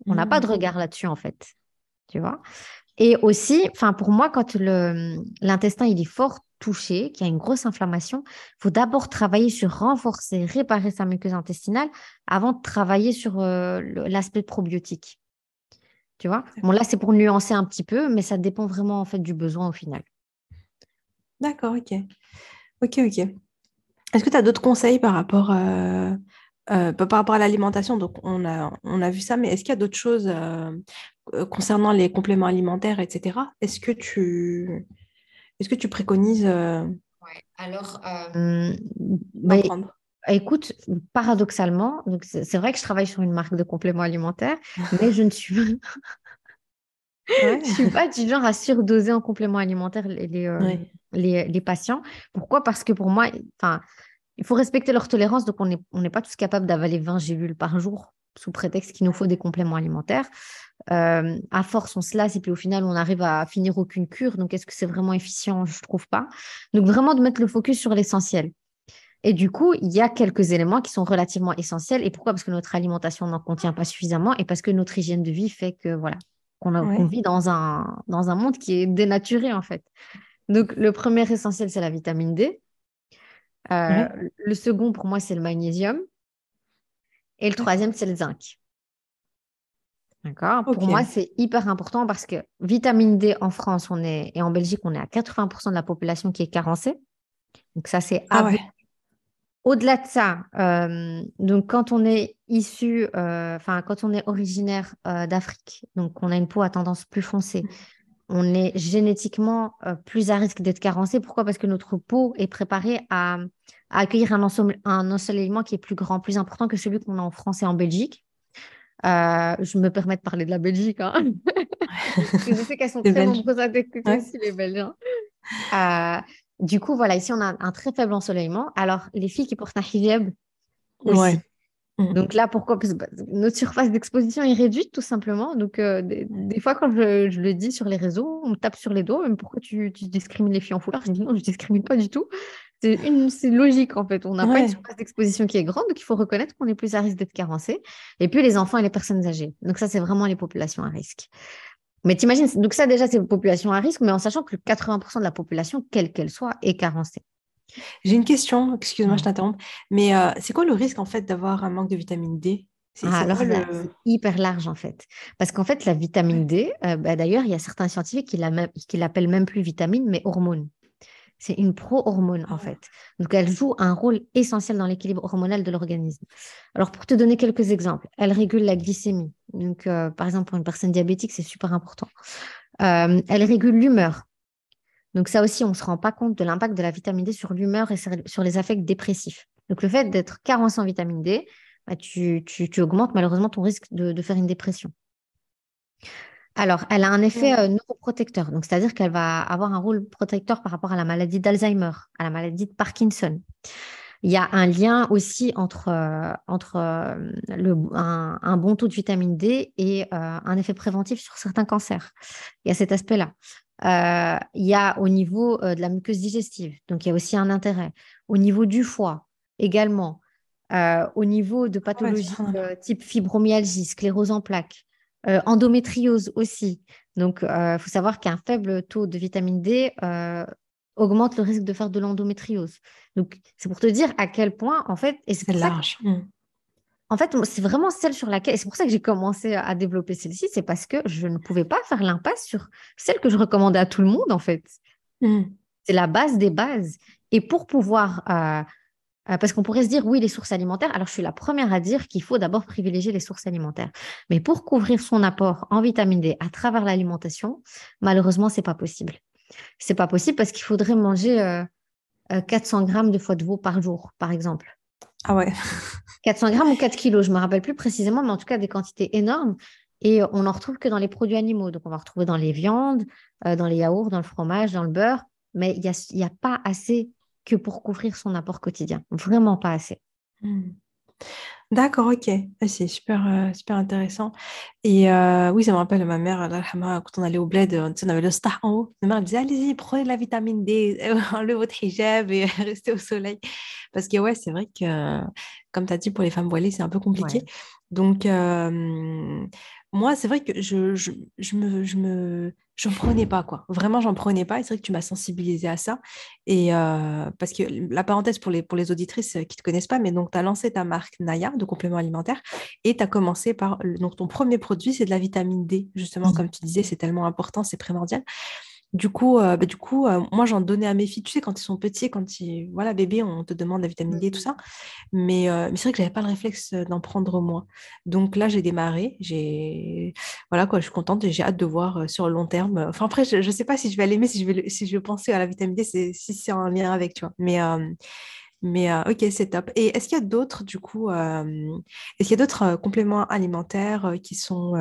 On n'a pas de mmh. regard là-dessus, en fait. Tu vois? Et aussi, enfin, pour moi, quand l'intestin il est fort touché, qui a une grosse inflammation, il faut d'abord travailler sur renforcer, réparer sa muqueuse intestinale avant de travailler sur euh, l'aspect probiotique. Tu vois? Bon, là, c'est pour nuancer un petit peu, mais ça dépend vraiment en fait du besoin au final. D'accord, ok. Ok, ok. Est-ce que tu as d'autres conseils par rapport, euh, euh, par rapport à l'alimentation? Donc, on a, on a vu ça, mais est-ce qu'il y a d'autres choses concernant les compléments alimentaires, etc. Est-ce que tu est-ce que tu préconises euh, Alors, euh, bah, écoute, paradoxalement, c'est vrai que je travaille sur une marque de compléments alimentaires, mais je ne suis pas. Je suis pas du genre à surdoser en compléments alimentaires les, euh, les, les, patients. Pourquoi? Parce que pour moi, il faut respecter leur tolérance, donc on n'est on pas tous capables d'avaler 20 gélules par jour sous prétexte qu'il nous faut des compléments alimentaires. Euh, à force, on se lasse et puis au final, on arrive à finir aucune cure. Donc, est-ce que c'est vraiment efficient? Je ne trouve pas. Donc, vraiment de mettre le focus sur l'essentiel. Et du coup, il y a quelques éléments qui sont relativement essentiels. Et pourquoi? Parce que notre alimentation n'en contient pas suffisamment et parce que notre hygiène de vie fait que voilà, qu'on vit dans un, dans un monde qui est dénaturé en fait. Donc, le premier essentiel, c'est la vitamine D. Euh, le second, pour moi, c'est le magnésium. Et le troisième, c'est le zinc. D'accord Pour moi, c'est hyper important parce que vitamine D en France on est, et en Belgique, on est à 80% de la population qui est carencée. Donc, ça, c'est ah Au-delà de ça, euh, donc quand on est issu, euh, enfin, quand on est originaire euh, d'Afrique, donc on a une peau à tendance plus foncée, on est génétiquement plus à risque d'être carencé. Pourquoi? Parce que notre peau est préparée à, accueillir un, un ensoleillement qui est plus grand, plus important que celui qu'on a en France et en Belgique. Euh, je me permets de parler de la Belgique. Hein. je sais qu'elles sont très nombreuses à écouter aussi, les Belges. Euh, du coup, voilà, ici, on a un très faible ensoleillement. Alors, les filles qui portent un hijab aussi. Mm. Donc là, pourquoi? Parce que bah, notre surface d'exposition est réduite, tout simplement. Donc, euh, des, fois, quand je, je, le dis sur les réseaux, on me tape sur les dos. Mais pourquoi tu, tu discrimines les filles en foulard? Je dis non, je ne discrimine pas du tout. C'est logique en fait. On n'a pas une surface d'exposition qui est grande, donc il faut reconnaître qu'on est plus à risque d'être carencé. Et puis les enfants et les personnes âgées. Donc ça, c'est vraiment les populations à risque. Mais t'imagines, donc ça déjà, c'est les populations à risque, mais en sachant que 80% de la population, quelle qu'elle soit, est carencée. J'ai une question, excuse-moi, je t'interromps, mais euh, c'est quoi le risque en fait d'avoir un manque de vitamine D? C'est ah, alors, c'est hyper large en fait. Parce qu'en fait, la vitamine D, euh, bah, d'ailleurs, il y a certains scientifiques qui l'appellent même plus vitamine, mais hormone. C'est une pro-hormone en fait. Donc elle joue un rôle essentiel dans l'équilibre hormonal de l'organisme. Alors pour te donner quelques exemples, elle régule la glycémie. Donc euh, par exemple pour une personne diabétique, c'est super important. Euh, elle régule l'humeur. Donc ça aussi, on ne se rend pas compte de l'impact de la vitamine D sur l'humeur et sur les affects dépressifs. Donc le fait d'être carencé en vitamine D, bah, tu, augmentes malheureusement ton risque de faire une dépression. Alors, elle a un effet euh, neuroprotecteur, donc c'est-à-dire qu'elle va avoir un rôle protecteur par rapport à la maladie d'Alzheimer, à la maladie de Parkinson. Il y a un lien aussi entre, euh, entre euh, le, un, bon taux de vitamine D et un effet préventif sur certains cancers. Il y a cet aspect-là. il y a au niveau de la muqueuse digestive, donc il y a aussi un intérêt. Au niveau du foie également. au niveau de pathologies type fibromyalgie, sclérose en plaques, euh, endométriose aussi. Donc, il euh, faut savoir qu'un faible taux de vitamine D euh, augmente le risque de faire de l'endométriose. Donc, c'est pour te dire à quel point, en fait, et c'est large. Mm. En fait, c'est vraiment celle sur laquelle, et c'est pour ça que j'ai commencé à développer celle-ci, c'est parce que je ne pouvais pas faire l'impasse sur celle que je recommandais à tout le monde, en fait. Mm. C'est la base des bases. Et pour pouvoir euh, parce qu'on pourrait se dire, oui, les sources alimentaires. Alors, je suis la première à dire qu'il faut d'abord privilégier les sources alimentaires. Mais pour couvrir son apport en vitamine D à travers l'alimentation, malheureusement, c'est pas possible. C'est pas possible parce qu'il faudrait manger 400 euh, euh, grammes de foie de veau par jour, par exemple. Ah ouais. 400 grammes ou 4 kilos, je me rappelle plus précisément, mais en tout cas des quantités énormes. Et on n'en retrouve que dans les produits animaux. Donc, on va retrouver dans les viandes, dans les yaourts, dans le fromage, dans le beurre. Mais il n'y a, y a pas assez que pour couvrir son apport quotidien. Vraiment pas assez. Hmm. D'accord, ok. Ah, c'est super, euh, super intéressant. Et euh, oui, ça me rappelle ma mère, quand on allait au bled, on avait le star en haut. Ma mère disait Allez-y, prenez de la vitamine D, enlevez votre hijab et restez au soleil. Parce que, ouais, c'est vrai que, comme tu as dit, pour les femmes voilées, c'est un peu compliqué. Donc, euh, moi, c'est vrai que je, je, je me, je me, j'en prenais pas, quoi. Vraiment, j'en prenais pas. Et c'est vrai que tu m'as sensibilisé à ça. Et euh, parce que la parenthèse pour les, pour les auditrices qui te connaissent pas, mais donc tu as lancé ta marque Naya de compléments alimentaires et tu as commencé par, donc ton premier produit, c'est de la vitamine D. Justement, mmh. comme tu disais, c'est tellement important, c'est primordial. Du coup, euh, bah, du coup euh, moi, j'en donnais à mes filles. Tu sais, quand ils sont petits, quand ils... Voilà, bébé, on te demande la vitamine D et tout ça. Mais, euh, mais c'est vrai que je n'avais pas le réflexe d'en prendre moi. Donc là, j'ai démarré. J'ai... Voilà, quoi, je suis contente et j'ai hâte de voir sur le long terme. Enfin, après, je ne sais pas si je vais l'aimer, si je vais, si je vais penser à la vitamine D, si c'est en lien avec, tu vois. Mais... Mais ok, c'est top. Et est-ce qu'il y a d'autres, du coup, est-ce qu'il y a d'autres compléments alimentaires qui sont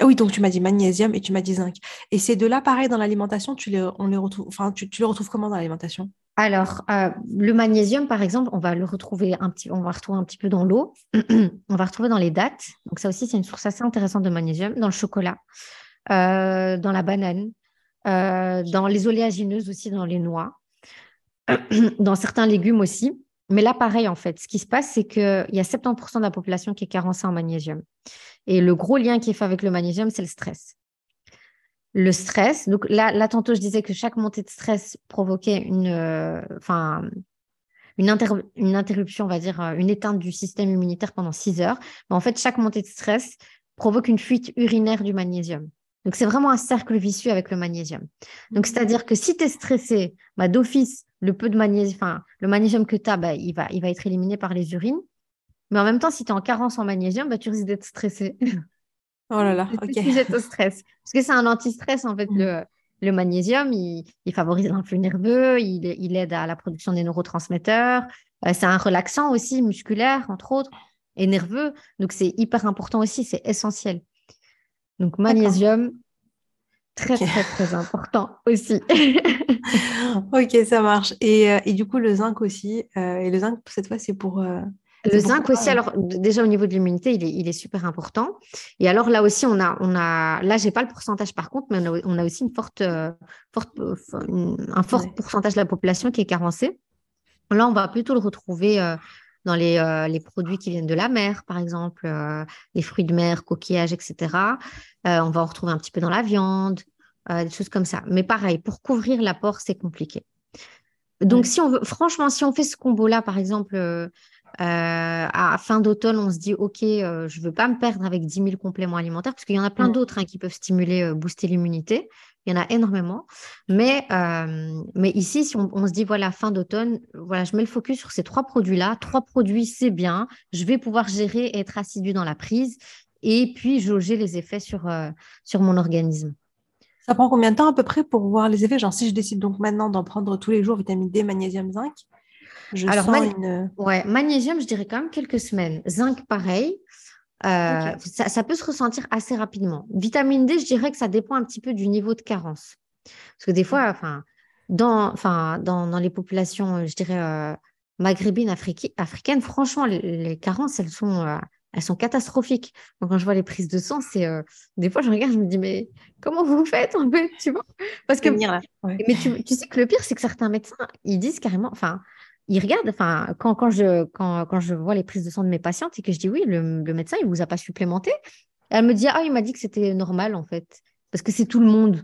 ah oui, donc tu m'as dit magnésium et tu m'as dit zinc. Et ces deux-là, pareil, dans l'alimentation, tu les, on les retrouve, enfin, tu, les retrouves comment dans l'alimentation? Alors, euh, le magnésium, par exemple, on va le retrouver un petit, on va retrouver un petit peu dans l'eau. on va retrouver dans les dattes. Donc ça aussi, c'est une source assez intéressante de magnésium. Dans le chocolat, euh, dans la banane, euh, dans les oléagineuses aussi, dans les noix, dans certains légumes aussi. Mais là, pareil, en fait, ce qui se passe, c'est qu'il y a 70% de la population qui est carencée en magnésium. Et le gros lien qui est fait avec le magnésium, c'est le stress. Le stress, donc là, là, tantôt, je disais que chaque montée de stress provoquait une, euh, interruption, on va dire, euh, une éteinte du système immunitaire pendant 6 heures. Mais en fait, chaque montée de stress provoque une fuite urinaire du magnésium. Donc, c'est vraiment un cercle vicieux avec le magnésium. Donc, c'est-à-dire que si tu es stressé, bah, d'office, le peu de magnésium, enfin, le magnésium que tu as, bah, il, va, il va être éliminé par les urines. Mais en même temps, si tu es en carence en magnésium, bah, tu risques d'être stressé. Oh là là, ok. Au stress. Parce que c'est un anti-stress, en fait, mm. le, le magnésium, il, favorise l'influx nerveux, il, il, aide à la production des neurotransmetteurs. Euh, c'est un relaxant aussi, musculaire, entre autres, et nerveux. Donc, c'est hyper important aussi, c'est essentiel. Donc, magnésium, très, très, très important aussi. ok, ça marche. Et, euh, et, du coup, le zinc aussi. Euh, et le zinc, cette fois, c'est pour, le zinc aussi, alors déjà au niveau de l'immunité, il est, super important. Et alors là aussi, on a, on a là, j'ai pas le pourcentage par contre, mais on a, aussi une forte, euh, forte euh, un fort pourcentage de la population qui est carencée. Là, on va plutôt le retrouver euh, dans les, les, produits qui viennent de la mer, par exemple, les fruits de mer, coquillages, etc. on va en retrouver un petit peu dans la viande, des choses comme ça. Mais pareil, pour couvrir l'apport, c'est compliqué. Donc, si on veut, franchement, si on fait ce combo-là, par exemple, euh, à fin d'automne, on se dit, OK, euh, je ne veux pas me perdre avec 10 000 compléments alimentaires, parce qu'il y en a plein d'autres hein, qui peuvent stimuler, euh, booster l'immunité. Il y en a énormément. Mais, euh, mais ici, si on, se dit, voilà, fin d'automne, voilà, je mets le focus sur ces trois produits-là. Trois produits, c'est bien. Je vais pouvoir gérer et être assidu dans la prise et puis jauger les effets sur, euh, sur mon organisme. Ça prend combien de temps à peu près pour voir les effets? Genre, si je décide donc maintenant d'en prendre tous les jours, vitamine D, magnésium, zinc, je Alors, sens une... ouais, magnésium, je dirais quand même quelques semaines. Zinc, pareil. Euh, ça, peut se ressentir assez rapidement. Vitamine D, je dirais que ça dépend un petit peu du niveau de carence. Parce que des fois, enfin, dans, enfin, dans, les populations, je dirais, euh, maghrébines, africaines, franchement, les, carences, elles sont, euh, elles sont catastrophiques. Donc, quand je vois les prises de sang, c'est des fois, je regarde, je me dis, mais comment vous faites en fait, tu vois? Parce que, mais tu, tu, sais que le pire, c'est que certains médecins, ils disent carrément, enfin, il regarde, enfin, quand, quand, je, quand, quand, je vois les prises de sang de mes patientes et que je dis oui, le, médecin, il ne vous a pas supplémenté, elle me dit ah, il m'a dit que c'était normal en fait, parce que c'est tout le monde.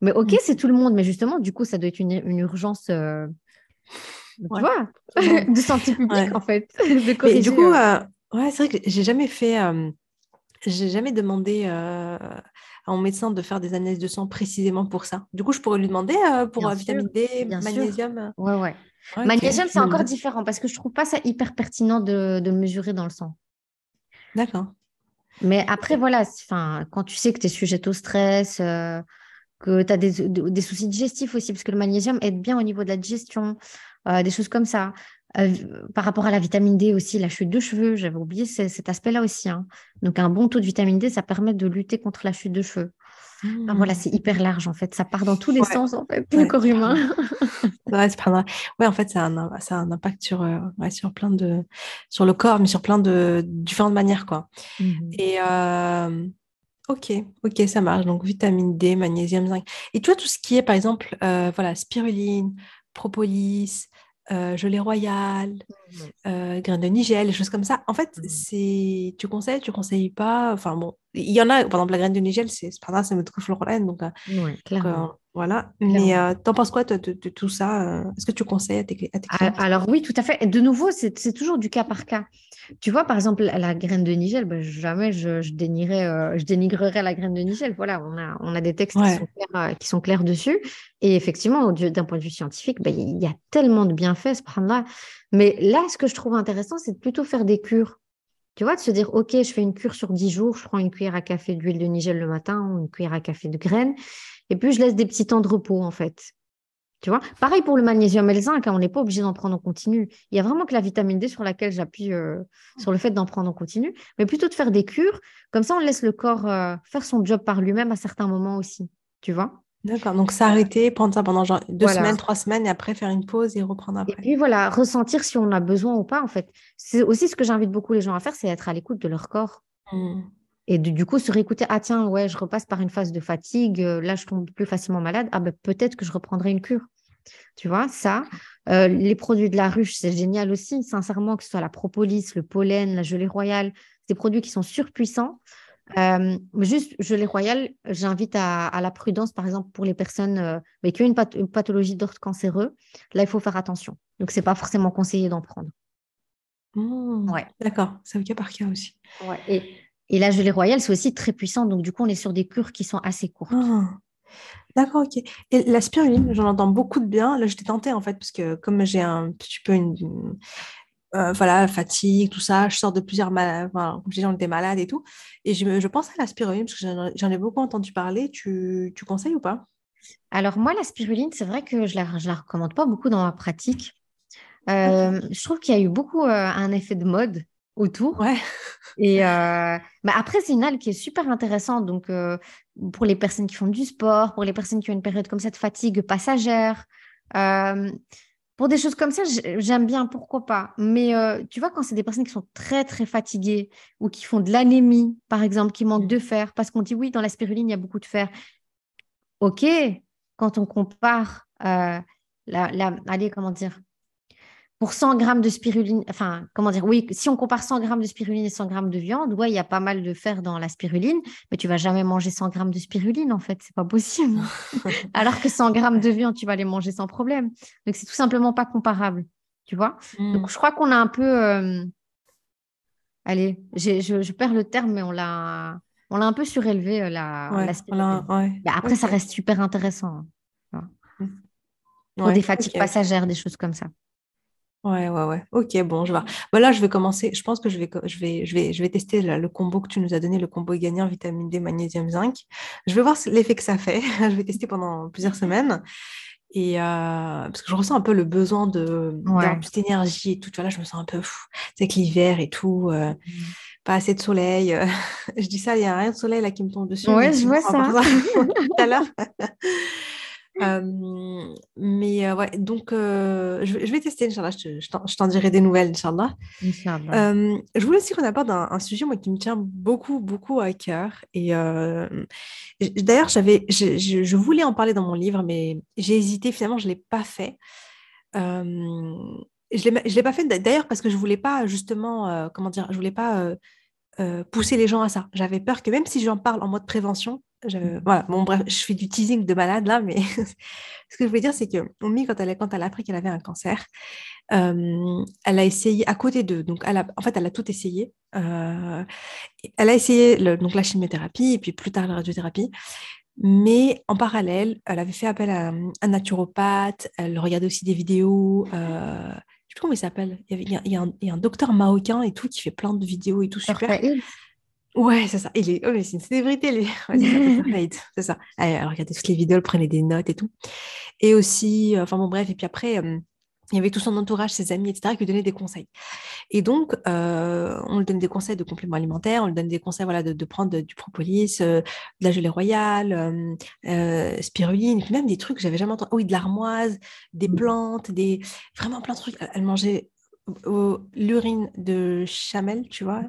Mais ok, mm. c'est tout le monde, mais justement, du coup, ça doit être une, une urgence, euh, tu vois, de santé publique en fait. et du coup, euh, ouais, c'est vrai que j'ai jamais fait, euh, j'ai jamais demandé à mon médecin de faire des analyses de sang précisément pour ça. Du coup, je pourrais lui demander pour la vitamine D, magnésium. Ouais, ouais. Magnésium, c'est encore différent parce que je trouve pas ça hyper pertinent de, de mesurer dans le sang. D'accord. Mais après, voilà, quand tu sais que tu es sujet au stress, euh, que tu as des, des, soucis digestifs aussi, parce que le magnésium aide bien au niveau de la digestion, euh, des choses comme ça. Euh, par rapport à la vitamine D aussi, la chute de cheveux, j'avais oublié cet aspect-là aussi. Hein. Donc, un bon taux de vitamine D, ça permet de lutter contre la chute de cheveux voilà, mmh. c'est hyper large en fait. Ça part dans tous les sens en fait, le corps humain. ouais, ouais, en fait, ça a un, ça a un impact sur, euh, sur plein de, sur le corps, mais sur plein de différentes manières quoi. Mmh. Et euh, ok, ok, ça marche. Donc vitamine D, magnésium, zinc. Et tu vois tout ce qui est par exemple, euh, voilà, spiruline, propolis, euh, gelée royale, mmh. euh, graines de nigel, des choses comme ça. En fait, mmh. c'est tu conseilles, tu conseilles pas. Enfin bon, il y en a, par exemple, la graine de nigel, c'est pas grave, c'est notre florale, donc, euh, clairement. Voilà. Mais euh, t'en penses quoi de, tout ça euh, Est-ce que tu conseilles à tes, clients Alors oui, tout à fait. de nouveau, c'est toujours du cas par cas. Tu vois, par exemple, la, graine de Nigel, ben, jamais je, je, euh, je la graine de Nigel. Voilà, on a, on a des textes qui, sont clairs, dessus. Et effectivement, d'un point de vue scientifique, ben, il y a tellement de bienfaits, ce là Mais là, ce que je trouve intéressant, c'est de plutôt faire des cures. Tu vois, de se dire, OK, je fais une cure sur 10 jours, je prends une cuillère à café d'huile de Nigel le matin ou une cuillère à café de graines. Et puis, je laisse des petits temps de repos, en fait. Tu vois? Pareil pour le magnésium et le zinc, hein, on n'est pas obligé d'en prendre en continu. Il y a vraiment que la vitamine D sur laquelle j'appuie euh, sur le fait d'en prendre en continu, mais plutôt de faire des cures. Comme ça, on laisse le corps euh, faire son job par lui-même à certains moments aussi. Tu vois? D'accord, donc s'arrêter, prendre ça pendant genre deux semaines, trois semaines, et après faire une pause et reprendre après. Et puis voilà, ressentir si on a besoin ou pas, en fait. C'est aussi ce que j'invite beaucoup les gens à faire, c'est être à l'écoute de leur corps. Mmh. Et du coup, se réécouter, ah tiens, ouais, je repasse par une phase de fatigue, euh, là, je tombe plus facilement malade, ah ben peut-être que je reprendrai une cure. Tu vois, ça. Euh, les produits de la ruche, c'est génial aussi, sincèrement, que ce soit la propolis, le pollen, la gelée royale, c'est des produits qui sont surpuissants. Euh, juste, gelée royale, j'invite à, la prudence, par exemple, pour les personnes mais qui ont une, pathologie d'ordre cancéreux. Là, il faut faire attention. Donc, ce n'est pas forcément conseillé d'en prendre. Mmh. ouais. D'accord, c'est au cas par cas aussi. Ouais. Et et la gelée royale, c'est aussi très puissant. Donc, du coup, on est sur des cures qui sont assez courtes. Ah. D'accord, ok. Et la spiruline, j'en entends beaucoup de bien. Là, j'étais tentée, en fait, parce que comme j'ai un petit peu une, euh, voilà, fatigue, tout ça, je sors de plusieurs malades, enfin, comme étais malade et tout. Et je, je pense à la spiruline, parce que j'en ai beaucoup entendu parler. Tu, tu conseilles ou pas? Alors, moi, la spiruline, c'est vrai que je ne la, je la recommande pas beaucoup dans ma pratique. Euh, je trouve qu'il y a eu beaucoup euh, un effet de mode autour. Ouais. Et euh, bah, après, c'est une halle qui est super intéressante. Donc, euh, pour les personnes qui font du sport, pour les personnes qui ont une période comme ça de fatigue passagère, euh, pour des choses comme ça, j'aime bien, pourquoi pas. Mais tu vois, quand c'est des personnes qui sont très, très fatiguées ou qui font de l'anémie, par exemple, qui manquent de fer, parce qu'on dit oui, dans la spiruline, il y a beaucoup de fer. OK, quand on compare la, la, allez, comment dire, pour 100 grammes de spiruline, enfin, comment dire, oui, si on compare 100 grammes de spiruline et 100 grammes de viande, ouais, il y a pas mal de fer dans la spiruline, mais tu vas jamais manger 100 grammes de spiruline, en fait, c'est pas possible. Alors que 100 grammes de viande, tu vas les manger sans problème. Donc, c'est tout simplement pas comparable, tu vois. Hmm. Donc, je crois qu'on a un peu, euh, allez, je, je, perds le terme, mais on l'a, on l'a un peu surélevé la, Après, ça reste super intéressant. Hein, mmh. Pour des fatigues passagères, des choses comme ça. Ouais, ouais, ouais. Ok, bon, je vois. Bah, je vais commencer. Je pense que je vais, je vais, je vais, je vais tester le combo que tu nous as donné, le combo gagnant vitamine D, magnésium, zinc. Je vais voir l'effet que ça fait. je vais tester pendant plusieurs semaines. Et euh, parce que je ressens un peu le besoin de d'avoir plus d'énergie et tout. Tu vois, là, je me sens un peu fou. C'est que l'hiver et tout, euh, mmh. pas assez de soleil. je dis ça, il n'y a rien de soleil là qui me tombe dessus. Ouais, je vois ça. tout à l'heure. Mais ouais, donc je, vais tester, Inch'Allah, je, t'en dirai des nouvelles, Inch'Allah. je voulais aussi qu'on aborde un, sujet moi, qui me tient beaucoup, beaucoup à cœur. Et d'ailleurs, j'avais, je, voulais en parler dans mon livre, mais j'ai hésité, finalement, je ne l'ai pas fait. je ne l'ai pas fait d'ailleurs parce que je voulais pas, justement, comment dire, je voulais pas pousser les gens à ça. J'avais peur que même si j'en parle en mode prévention, je, bon, je fais du teasing de malade là, mais ce que je voulais dire, c'est que Omi, quand elle, quand elle a appris qu'elle avait un cancer, euh, elle a essayé à côté de, donc elle a, en fait, elle a tout essayé. Euh, elle a essayé donc la chimiothérapie et puis plus tard la radiothérapie. Mais en parallèle, elle avait fait appel à un naturopathe, elle regardait aussi des vidéos. Euh, je sais plus comment il s'appelle. Il, a, il, y a un, docteur marocain et tout qui fait plein de vidéos et tout super. Ouais, c'est ça. Il est, oh, c'est une célébrité, c'est ça. Alors, regardez toutes les vidéos, elle prenait des notes et tout. Et aussi, euh, enfin bon, bref, et puis après, euh, il y avait tout son entourage, ses amis, etc., qui lui donnaient des conseils. Et donc, euh, on lui donne des conseils de compléments alimentaires, on lui donne des conseils voilà, de, prendre du propolis, de la gelée royale, spiruline, même des trucs que j'avais jamais entendu. Oui, de l'armoise, des mmh. plantes, des vraiment plein de trucs. Elle mangeait l'urine de chamel, tu vois.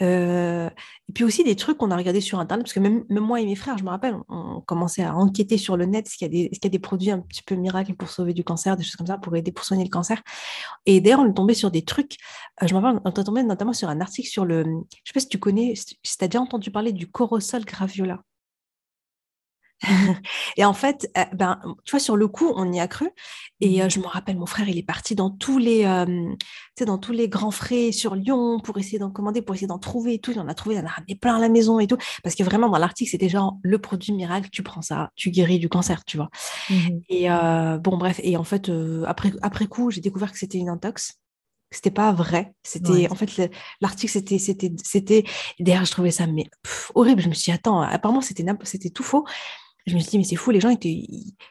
Euh, et puis aussi des trucs qu'on a regardé sur Internet, parce que même, moi et mes frères, je me rappelle, on, commençait à enquêter sur le net, est-ce qu'il y, des, y a des produits un petit peu miracles pour sauver du cancer, des choses comme ça, pour aider, pour soigner le cancer. Et d'ailleurs, on est tombé sur des trucs, euh, je me rappelle, on est tombé notamment sur un article sur le, je sais pas si tu connais, si tu as déjà entendu parler du corosol graviola. et en fait, euh, ben, tu vois, sur le coup, on y a cru. Et mmh euh, je me rappelle, mon frère, il est parti dans tous les, euh, dans tous les grands frais sur Lyon pour essayer d'en commander, pour essayer d'en trouver et tout. Il en a trouvé, il en a ramené plein à la maison et tout. Parce que vraiment, dans l'article, c'était genre le produit miracle, tu prends ça, tu guéris du cancer, tu vois. Mmh et bon, bref. Et en fait, après, après coup, j'ai découvert que c'était une intox c'était pas vrai. C'était en fait l'article c'était c'était c'était derrière je trouvais ça mais horrible. Je me suis dit attends apparemment c'était c'était tout faux je me suis dit, mais c'est fou, les gens étaient,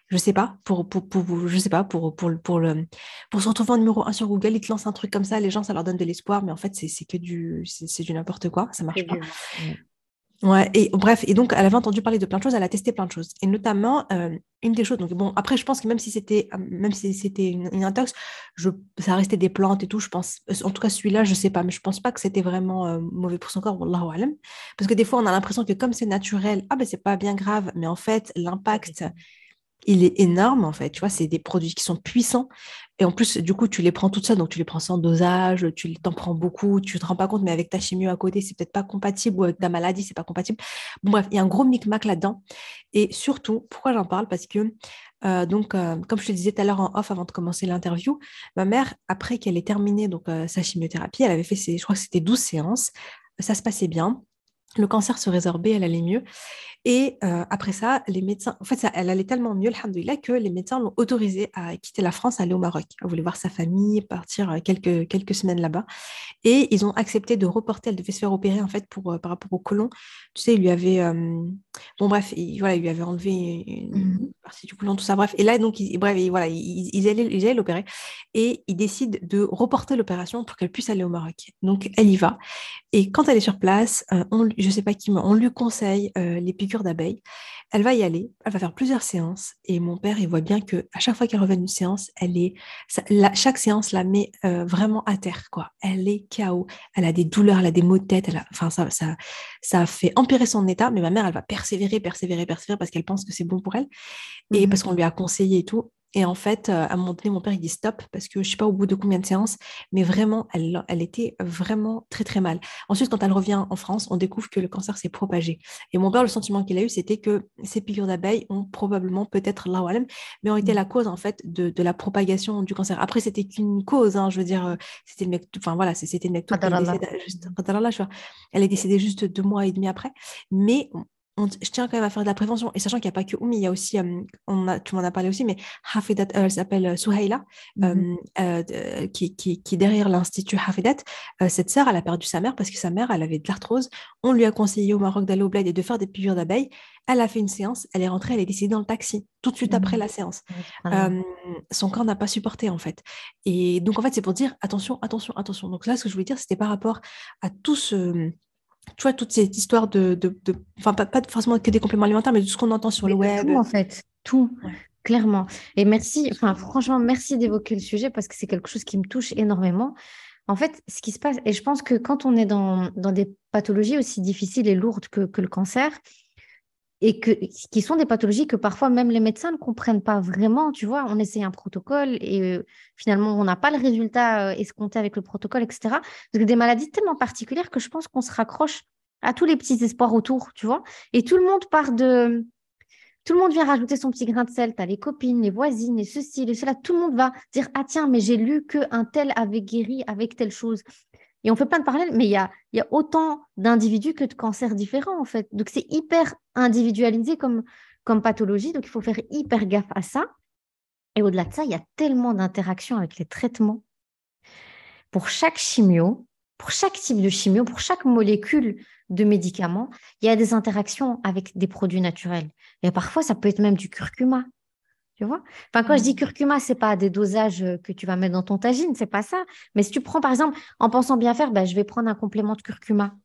je sais pas, pour, pour, pour, je sais pas, pour, pour, pour, le, pour se retrouver en numéro 1 sur Google, ils te lancent un truc comme ça, les gens, ça leur donne de l'espoir, mais en fait, c'est que du, c'est du n'importe quoi, ça marche pas. Ouais, et bref, et donc elle avait entendu parler de plein de choses, elle a testé plein de choses, et notamment euh, une des choses. Donc bon, après je pense que même si c'était euh, même si c'était une, intox, ça restait des plantes et tout. Je pense, en tout cas celui-là, je sais pas, mais je pense pas que c'était vraiment euh, mauvais pour son corps, wallahu alam. Parce que des fois on a l'impression que comme c'est naturel, ah ben c'est pas bien grave, mais en fait l'impact il est énorme en fait. Tu vois, c'est des produits qui sont puissants. Et en plus, du coup, tu les prends toutes seules, donc tu les prends sans dosage, tu t'en prends beaucoup, tu te rends pas compte, mais avec ta chimie à côté, c'est peut-être pas compatible, ou avec ta maladie, c'est pas compatible. Bref, il y a un gros micmac là-dedans. Et surtout, pourquoi j'en parle? Parce que, euh, donc, euh, comme je te disais tout à l'heure en off avant de commencer l'interview, ma mère, après qu'elle ait terminé donc, euh, sa chimiothérapie, elle avait fait, je crois que c'était 12 séances, ça se passait bien le cancer se résorbait, elle allait mieux. Et euh, après ça, les médecins, en fait, ça, elle allait tellement mieux, alhamdoulilah, que les médecins l'ont autorisée à quitter la France, aller au Maroc. Elle voulait voir sa famille, partir euh, quelques, quelques semaines là-bas. Et ils ont accepté de reporter, elle devait se faire opérer, en fait, pour, euh, par rapport au côlon. Tu sais, il lui avait, bon, bref, il, voilà, il lui avait enlevé une, mmh partie du côlon, tout ça, bref. Et là, donc, bref, voilà, ils, ils, allaient, l'opérer. Et ils décident de reporter l'opération pour qu'elle puisse aller au Maroc. Donc, elle y va. Et quand elle est sur place, on, je sais pas qui, on lui conseille les piqûres d'abeilles. Elle va y aller, elle va faire plusieurs séances et mon père, il voit bien que à chaque fois qu'elle revient d'une séance, elle est, chaque séance la met euh, vraiment à terre, quoi. Elle est KO, elle a des douleurs, elle a des maux de tête, elle a, enfin ça, ça, ça fait empirer son état. Mais ma mère, elle va persévérer, persévérer, persévérer parce qu'elle pense que c'est bon pour elle et mmh parce qu'on lui a conseillé et tout. Et en fait, à un moment donné, mon père, il dit stop parce que je ne sais pas au bout de combien de séances, mais vraiment, elle, elle était vraiment très, très mal. Ensuite, quand elle revient en France, on découvre que le cancer s'est propagé. Et mon père, le sentiment qu'il a eu, c'était que ces piqûres d'abeilles ont probablement, peut-être, là mais ont été mmh. la cause, en fait, de, de la propagation du cancer. Après, c'était qu'une cause, hein, je veux dire, c'était le mec, enfin voilà, c'était le mec tout. Elle est décédée juste deux mois et demi après. Mais je tiens quand même à faire de la prévention. Et sachant qu'il n'y a pas que Oumi, il y a aussi, euh, on a, tu m'en as parlé aussi, mais Hafidat, euh, elle s'appelle euh, Souhaila, mm-hmm. qui, qui, qui, est derrière l'Institut Hafidat. cette sœur, elle a perdu sa mère parce que sa mère, elle avait de l'arthrose. On lui a conseillé au Maroc d'aller au bled et de faire des piqûres d'abeilles. Elle a fait une séance, elle est rentrée, elle est décédée dans le taxi, tout de suite après mm-hmm. la séance. son corps n'a pas supporté, en fait. Et donc, en fait, c'est pour dire attention, attention, attention. Donc là, ce que je voulais dire, c'était par rapport à tout ce tu vois, toute cette histoire de. Enfin, pas, pas, forcément que des compléments alimentaires, mais de tout ce qu'on entend sur le web. Tout, en fait, tout, clairement. Et merci, enfin, franchement, merci d'évoquer le sujet parce que c'est quelque chose qui me touche énormément. En fait, ce qui se passe, et je pense que quand on est dans, dans des pathologies aussi difficiles et lourdes que, que le cancer, et que, qui sont des pathologies que parfois même les médecins ne comprennent pas vraiment. Tu vois, on essaie un protocole et euh, finalement, on n'a pas le résultat euh, escompté avec le protocole, etc. Des maladies tellement particulières que je pense qu'on se raccroche à tous les petits espoirs autour, tu vois. Et tout le monde part de... Tout le monde vient rajouter son petit grain de sel. Tu as les copines, les voisines, et ceci, les cela. Tout le monde va dire Ah, tiens, mais j'ai lu qu'un tel avait guéri avec telle chose. Et on fait plein de parallèles, mais il y a, autant d'individus que de cancers différents, en fait. Donc, c'est hyper individualisé comme, comme pathologie. Donc, il faut faire hyper gaffe à ça. Et au-delà de ça, il y a tellement d'interactions avec les traitements. Pour chaque chimio, pour chaque type de chimio, pour chaque molécule de médicament, il y a des interactions avec des produits naturels. Et parfois, ça peut être même du curcuma. Tu vois? Enfin, quand je dis curcuma, c'est pas des dosages euh, que tu vas mettre dans ton tagine, c'est pas ça. Mais si tu prends, par exemple, en pensant bien faire, ben, je vais prendre un complément de curcuma.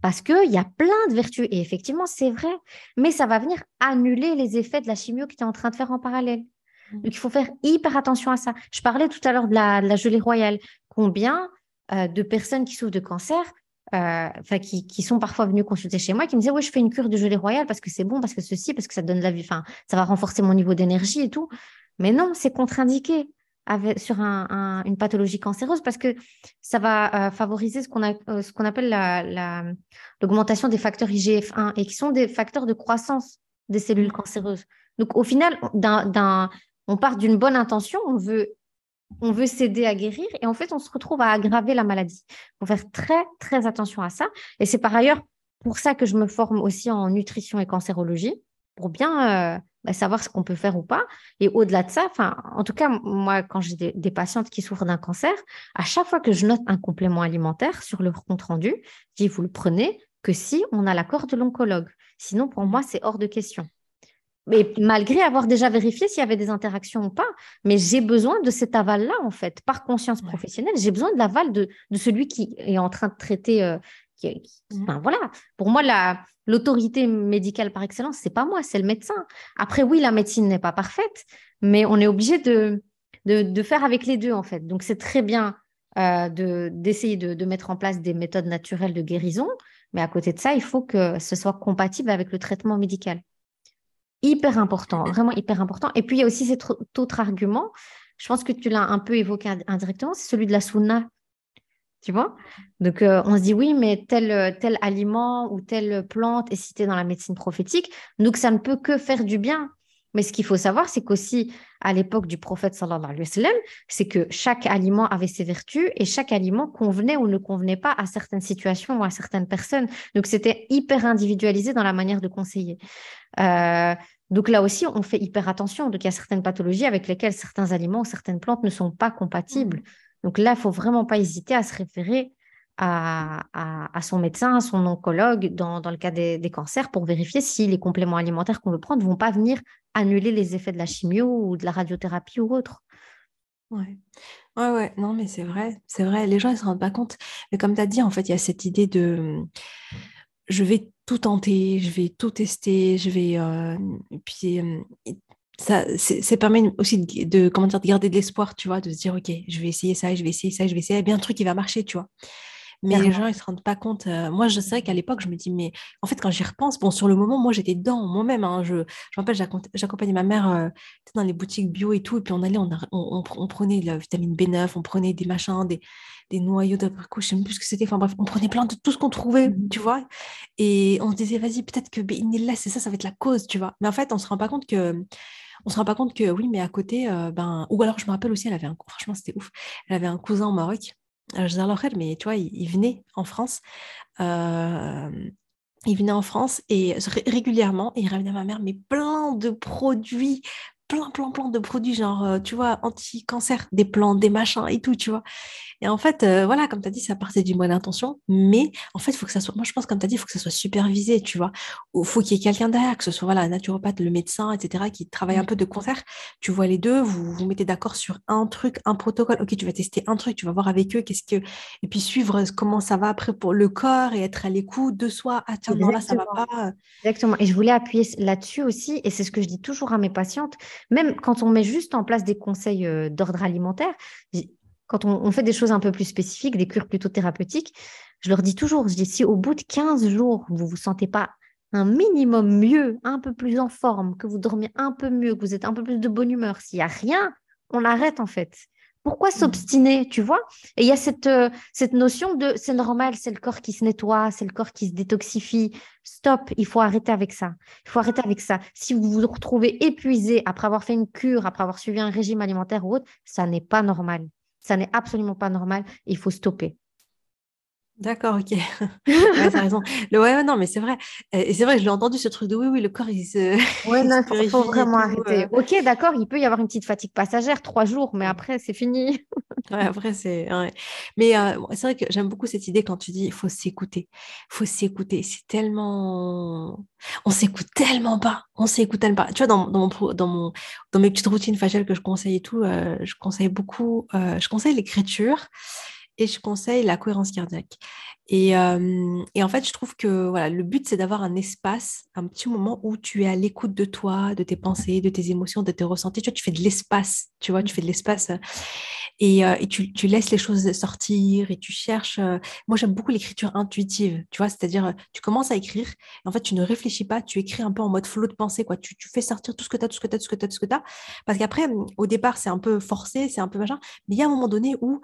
Parce qu'il y a plein de vertus. Et effectivement, c'est vrai. Mais ça va venir annuler les effets de la chimio que tu es en train de faire en parallèle. Donc, il faut faire hyper attention à ça. Je parlais tout à l'heure de la, gelée royale. Combien euh, de personnes qui souffrent de cancer enfin qui, qui, sont parfois venus consulter chez moi, qui me disaient, oui, je fais une cure de gelée royale parce que c'est bon, parce que ceci, parce que ça donne la vie, enfin, ça va renforcer mon niveau d'énergie et tout. Mais non, c'est contre-indiqué sur un, une pathologie cancéreuse parce que ça va euh, favoriser ce qu'on euh, appelle l'augmentation la, des facteurs IGF-1 et qui sont des facteurs de croissance des cellules cancéreuses. Donc, au final, on part d'une bonne intention, on veut on veut s'aider à guérir et en fait, on se retrouve à aggraver la maladie. Il faut faire très, très attention à ça. Et c'est par ailleurs pour ça que je me forme aussi en nutrition et cancérologie, pour bien euh, bah, savoir ce qu'on peut faire ou pas. Et au-delà de ça, en tout cas, moi, quand j'ai des, patientes qui souffrent d'un cancer, à chaque fois que je note un complément alimentaire sur leur compte rendu, je dis, vous le prenez que si on a l'accord de l'oncologue. Sinon, pour moi, c'est hors de question mais malgré avoir déjà vérifié s'il y avait des interactions ou pas. Mais j'ai besoin de cet aval-là, en fait, par conscience professionnelle. J'ai besoin de l'aval de, de, celui qui est en train de traiter. Euh, mmh. voilà. Pour moi, l'autorité médicale par excellence, c'est pas moi, c'est le médecin. Après, oui, la médecine n'est pas parfaite, mais on est obligé de, de, de, faire avec les deux, en fait. Donc, c'est très bien euh, d'essayer de, de mettre en place des méthodes naturelles de guérison, mais à côté de ça, il faut que ce soit compatible avec le traitement médical hyper important, vraiment hyper important. Et puis, il y a aussi cet autre argument, je pense que tu l'as un peu évoqué indirectement, c'est celui de la sunna. Tu vois? Donc, euh, on se dit oui, mais tel, tel aliment ou telle plante est citée dans la médecine prophétique, donc ça ne peut que faire du bien. Mais ce qu'il faut savoir, c'est qu'aussi, à l'époque du prophète sallallahu alayhi wa sallam, c'est que chaque aliment avait ses vertus et chaque aliment convenait ou ne convenait pas à certaines situations ou à certaines personnes. Donc, c'était hyper individualisé dans la manière de conseiller. Euh, donc là aussi, on fait hyper attention. Donc il y a certaines pathologies avec lesquelles certains aliments ou certaines plantes ne sont pas compatibles. Mmh. Donc là, il faut vraiment pas hésiter à se référer à, son médecin, à son oncologue dans, le cas des, cancers pour vérifier si les compléments alimentaires qu'on veut prendre ne vont pas venir annuler les effets de la chimio ou de la radiothérapie ou autre. Ouais. Ouais, ouais, non, mais c'est vrai, c'est vrai, les gens ne se rendent pas compte. Mais comme tu as dit, en fait, il y a cette idée de je vais tout tenter, je vais tout tester, je vais. Euh, et puis, euh, ça, ça permet aussi de, comment dire, de garder de l'espoir, tu vois, de se dire, OK, je vais essayer ça, je vais essayer ça, je vais essayer. Bien un truc qui va marcher, tu vois. Mais les gens, ils se rendent pas compte. Euh, moi, je sais qu'à l'époque, je me dis, mais en fait, quand j'y repense, bon, sur le moment, moi, j'étais dedans moi-même. Hein, je, je me rappelle, j'accompagnais ma mère euh, dans les boutiques bio et tout, et puis on allait, on, on, prenait la vitamine B9, on prenait des machins, des, des noyaux d'abricot, je sais même plus ce que c'était. Enfin bref, on prenait plein de tout ce qu'on trouvait, mmh tu vois. Et on se disait, vas-y, peut-être que là, c'est ça, ça va être la cause, tu vois. Mais en fait, on se rend pas compte que on se rend pas compte que oui, mais à côté, euh, ben, ou alors je me rappelle aussi, elle avait un, franchement, c'était ouf. Elle avait un cousin au Maroc mais tu vois, il, venait en France. Euh, il venait en France et régulièrement, il ramenait à ma mère mais plein de produits plein, plein, plein de produits, genre, euh, tu vois, anti-cancer, des plantes, des machins et tout, tu vois. Et en fait, euh, voilà, comme tu as dit, ça partait d'une bonne intention, mais en fait, il faut que ça soit, moi je pense, comme tu as dit, il faut que ça soit supervisé, tu vois. Il faut qu'il y ait quelqu'un derrière, que ce soit, voilà, un naturopathe, le médecin, etc., qui travaille un mmh. peu de concert. Tu vois les deux, vous vous mettez d'accord sur un truc, un protocole. Ok, tu vas tester un truc, tu vas voir avec eux, qu'est-ce que. Et puis suivre comment ça va après pour le corps et être à l'écoute de soi. Ah tiens, non, là, ça va pas. Exactement. Et je voulais appuyer là-dessus aussi, et c'est ce que je dis toujours à mes patientes même quand on met juste en place des conseils euh, d'ordre alimentaire, quand on, fait des choses un peu plus spécifiques, des cures plutôt thérapeutiques, je leur dis toujours, je si au bout de 15 jours, vous ne vous sentez pas un minimum mieux, un peu plus en forme, que vous dormez un peu mieux, que vous êtes un peu plus de bonne humeur, s'il n'y a rien, on arrête en fait. Pourquoi s'obstiner, tu vois? Et il y a cette, euh, cette notion de c'est normal, c'est le corps qui se nettoie, c'est le corps qui se détoxifie. Stop, il faut arrêter avec ça. Il faut arrêter avec ça. Si vous vous retrouvez épuisé après avoir fait une cure, après avoir suivi un régime alimentaire ou autre, ça n'est pas normal. Ça n'est absolument pas normal. Il faut stopper. D'accord, ok. ouais, t'as raison. Le, ouais, non, mais c'est vrai. Et c'est vrai, je l'ai entendu ce truc de oui, oui, le corps, il se. Ouais, non, il faut, vraiment arrêter. Euh. Ok, d'accord, il peut y avoir une petite fatigue passagère, trois jours, mais après, c'est fini. ouais, après, c'est. Mais euh, c'est vrai que j'aime beaucoup cette idée quand tu dis il faut s'écouter. Il faut s'écouter. C'est tellement. On s'écoute tellement pas. On s'écoute tellement pas. Tu vois, dans, dans, mon, dans, mon, dans mes petites routines faciales que je conseille et tout, euh, je conseille beaucoup. je conseille l'écriture et je conseille la cohérence cardiaque. Et, en fait, je trouve que voilà, le but, c'est d'avoir un espace, un petit moment où tu es à l'écoute de toi, de tes pensées, de tes émotions, de tes ressentis. Tu vois, tu fais de l'espace, tu vois, tu fais de l'espace et, et tu, tu, laisses les choses sortir et tu cherches. moi, j'aime beaucoup l'écriture intuitive, tu vois, c'est-à-dire, tu commences à écrire, et en fait, tu ne réfléchis pas, tu écris un peu en mode flot de pensée, quoi. Tu, tu fais sortir tout ce que tu as, tout ce que tu as, tout ce que tu as, tout ce que tu as. Parce qu'après, au départ, c'est un peu forcé, c'est un peu machin, mais il y a un moment donné où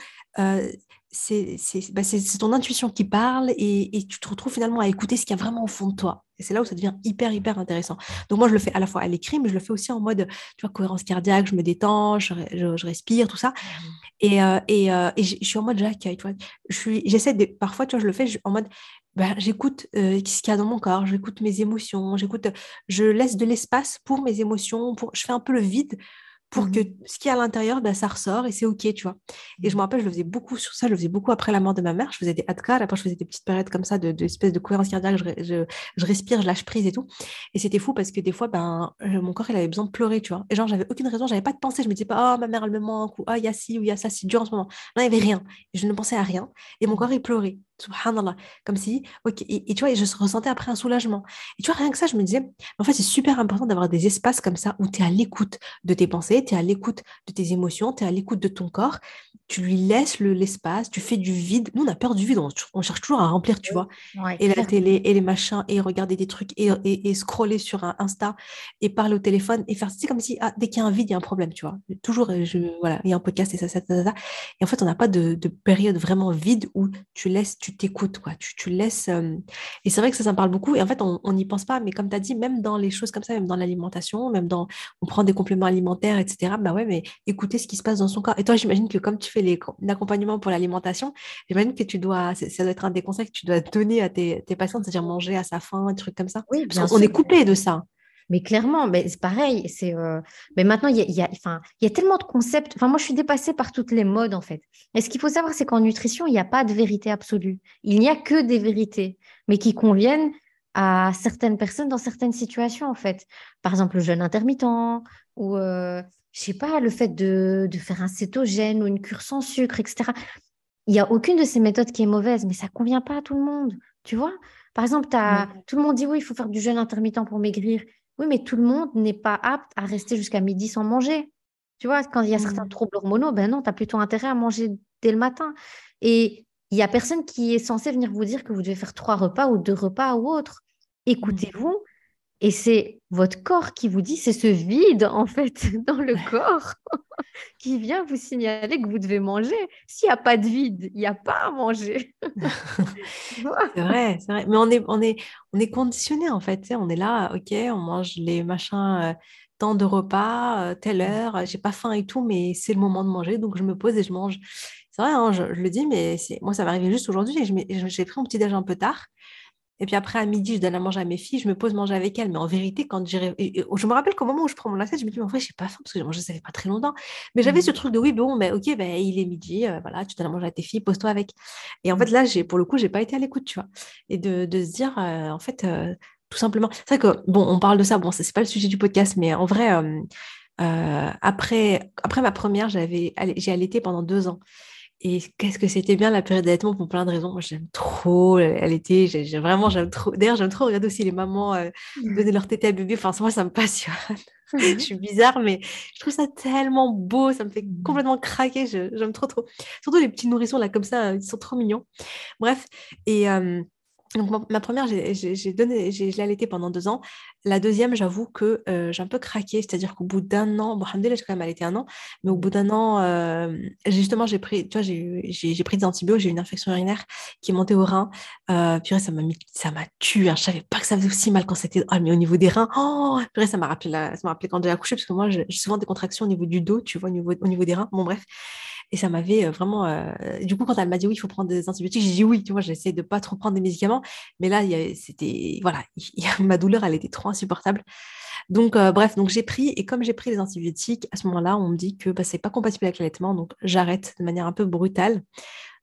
bah, c'est ton intuition qui parle et, et, tu te retrouves finalement à écouter ce qu'il y a vraiment au fond de toi. Et c'est là où ça devient hyper, hyper intéressant. Donc moi, je le fais à la fois à l'écrit, mais je le fais aussi en mode, tu vois, cohérence cardiaque, je me détends, je, je, respire, tout ça. Mmh. Et, euh, et, euh, et, je suis en mode j'accueille, tu vois. J'essaie de, parfois, tu vois, je le fais en mode, bah, j'écoute euh, ce qu'il y a dans mon corps, j'écoute mes émotions, j'écoute, je laisse de l'espace pour mes émotions, pour, je fais un peu le vide pour mmh que ce qui est à l'intérieur, ben, ça ressort et c'est OK, tu vois. Et je me rappelle, je le faisais beaucoup sur ça, je le faisais beaucoup après la mort de ma mère. Je faisais des adkar, après je faisais des petites périodes comme ça, de, de espèce de cohérence cardiaque, je, je, respire, je lâche prise et tout. Et c'était fou parce que des fois, ben, mon corps, il avait besoin de pleurer, tu vois. Et genre, j'avais aucune raison, j'avais pas de pensée, je me disais pas, oh, ma mère, elle me manque, ou ah, il y a ci, ou il y a ça, c'est dur en ce moment. Non, il n'y avait rien. je ne pensais à rien. Et mon mmh. corps, il pleurait subhanallah, comme si, ok, et, tu vois, je ressentais après un soulagement. Et tu vois, rien que ça, je me disais, en fait, c'est super important d'avoir des espaces comme ça où tu es à l'écoute de tes pensées, tu es à l'écoute de tes émotions, tu es à l'écoute de ton corps, tu lui laisses l'espace, tu fais du vide. Nous, on a peur du vide, on, cherche toujours à remplir, tu vois. et la télé, et les machins, et regarder des trucs, et, et, scroller sur un Insta, et parler au téléphone, et faire, c'est comme si, ah, dès qu'il y a un vide, il y a un problème, tu vois. Toujours, je, voilà, il y a un podcast, et ça, ça, ça, ça. Et en fait, on n'a pas de, de, période vraiment vide où tu laisses, tu t'écoutes, quoi. Tu, tu laisses. Et c'est vrai que ça, ça me parle beaucoup. Et en fait, on n'y pense pas, mais comme tu as dit, même dans les choses comme ça, même dans l'alimentation, même dans. On prend des compléments alimentaires, etc. Bah ouais, mais écouter ce qui se passe dans son corps. Et toi, j'imagine que comme tu fais l'accompagnement pour l'alimentation, j'imagine que tu dois. Ça doit être un des conseils que tu dois donner à tes, tes patients, c'est-à-dire manger à sa faim, des trucs comme ça. Oui, Parce qu'on est coupé de ça. Mais clairement, mais c'est pareil. C'est, euh, mais maintenant, il y a, y, a, enfin, il y a tellement de concepts. Enfin, moi, je suis dépassée par toutes les modes, en fait. Et ce qu'il faut savoir, c'est qu'en nutrition, il n'y a pas de vérité absolue. Il n'y a que des vérités, mais qui conviennent à certaines personnes dans certaines situations, en fait. Par exemple, le jeûne intermittent ou, euh, je sais pas, le fait de, de faire un cétogène ou une cure sans sucre, etc. Il n'y a aucune de ces méthodes qui est mauvaise, mais ça ne convient pas à tout le monde, tu vois. Par exemple, as, tout le monde dit oui, il faut faire du jeûne intermittent pour maigrir. Oui, mais tout le monde n'est pas apte à rester jusqu'à midi sans manger. Tu vois, quand il y a certains mmh. troubles hormonaux, ben non, tu as plutôt intérêt à manger dès le matin. Et il n'y a personne qui est censé venir vous dire que vous devez faire trois repas ou deux repas ou autre. Écoutez-vous. Et c'est votre corps qui vous dit, c'est ce vide en fait dans le corps qui vient vous signaler que vous devez manger. S'il n'y a pas de vide, il n'y a pas à manger. c'est vrai, c'est vrai. Mais on est, on est, on est conditionné en fait. On est là, ok, on mange les machins, euh, tant de repas, euh, telle heure, j'ai pas faim et tout, mais c'est le moment de manger, donc je me pose et je mange. C'est vrai, hein, je, le dis, mais moi ça m'est arrivé juste aujourd'hui. J'ai pris mon petit déj un peu tard. Et puis après, à midi, je donne à manger à mes filles, je me pose manger avec elles. Mais en vérité, quand j'irai. Je me rappelle qu'au moment où je prends mon assiette, je me dis, mais en vrai, je n'ai pas faim parce que j'ai mangé ça fait pas très longtemps. Mais j'avais ce mmh. truc de oui, bon, mais ok, ben, il est midi, euh, voilà, tu donnes à manger à tes filles, pose-toi avec. Et en fait, là, pour le coup, je n'ai pas été à l'écoute, tu vois. Et de, de se dire, euh, en fait, euh, tout simplement. C'est vrai que, bon, on parle de ça, bon, ce n'est pas le sujet du podcast, mais en vrai, après, après ma première, j'ai allaité pendant deux ans. Et qu'est-ce que c'était bien la période d'allaitement pour plein de raisons. Moi, j'aime trop allaiter. J'ai, vraiment, j'aime trop. D'ailleurs, j'aime trop regarder aussi les mamans euh, mmh. donner leur tétée à bébé. Enfin, moi, ça me passionne. je suis bizarre, mais je trouve ça tellement beau. Ça me fait mmh. complètement craquer. j'aime trop, trop. Surtout les petits nourrissons là, comme ça, ils sont trop mignons. Bref. Et. Donc, ma, première, j'ai donné, je l'ai allaitée pendant deux ans. La deuxième, j'avoue que euh, j'ai un peu craqué, c'est-à-dire qu'au bout d'un an, bon, j'ai quand même allaité un an, mais au bout d'un an, euh, justement, j'ai pris, tu vois, j'ai pris des antibiotiques, j'ai eu une infection urinaire qui est montée au rein. Euh, ça m'a ça m'a tué. Hein. Je savais pas que ça faisait aussi mal quand c'était, ah, mais au niveau des reins, oh, puis ça m'a rappelé, ça m'a rappelé quand j'ai accouché, parce que moi, j'ai souvent des contractions au niveau du dos, tu vois, au niveau, au niveau des reins. Bon, bref. Et ça m'avait euh, vraiment. Euh, du coup, quand elle m'a dit oui, il faut prendre des antibiotiques, j'ai dit oui. Tu vois, j'essaie de pas trop prendre des médicaments. Mais là, c'était. Voilà, ma douleur, elle était trop insupportable. Donc, euh, bref, donc j'ai pris. Et comme j'ai pris les antibiotiques, à ce moment-là, on me dit que bah, c'est pas compatible avec l'allaitement. Donc, j'arrête de manière un peu brutale.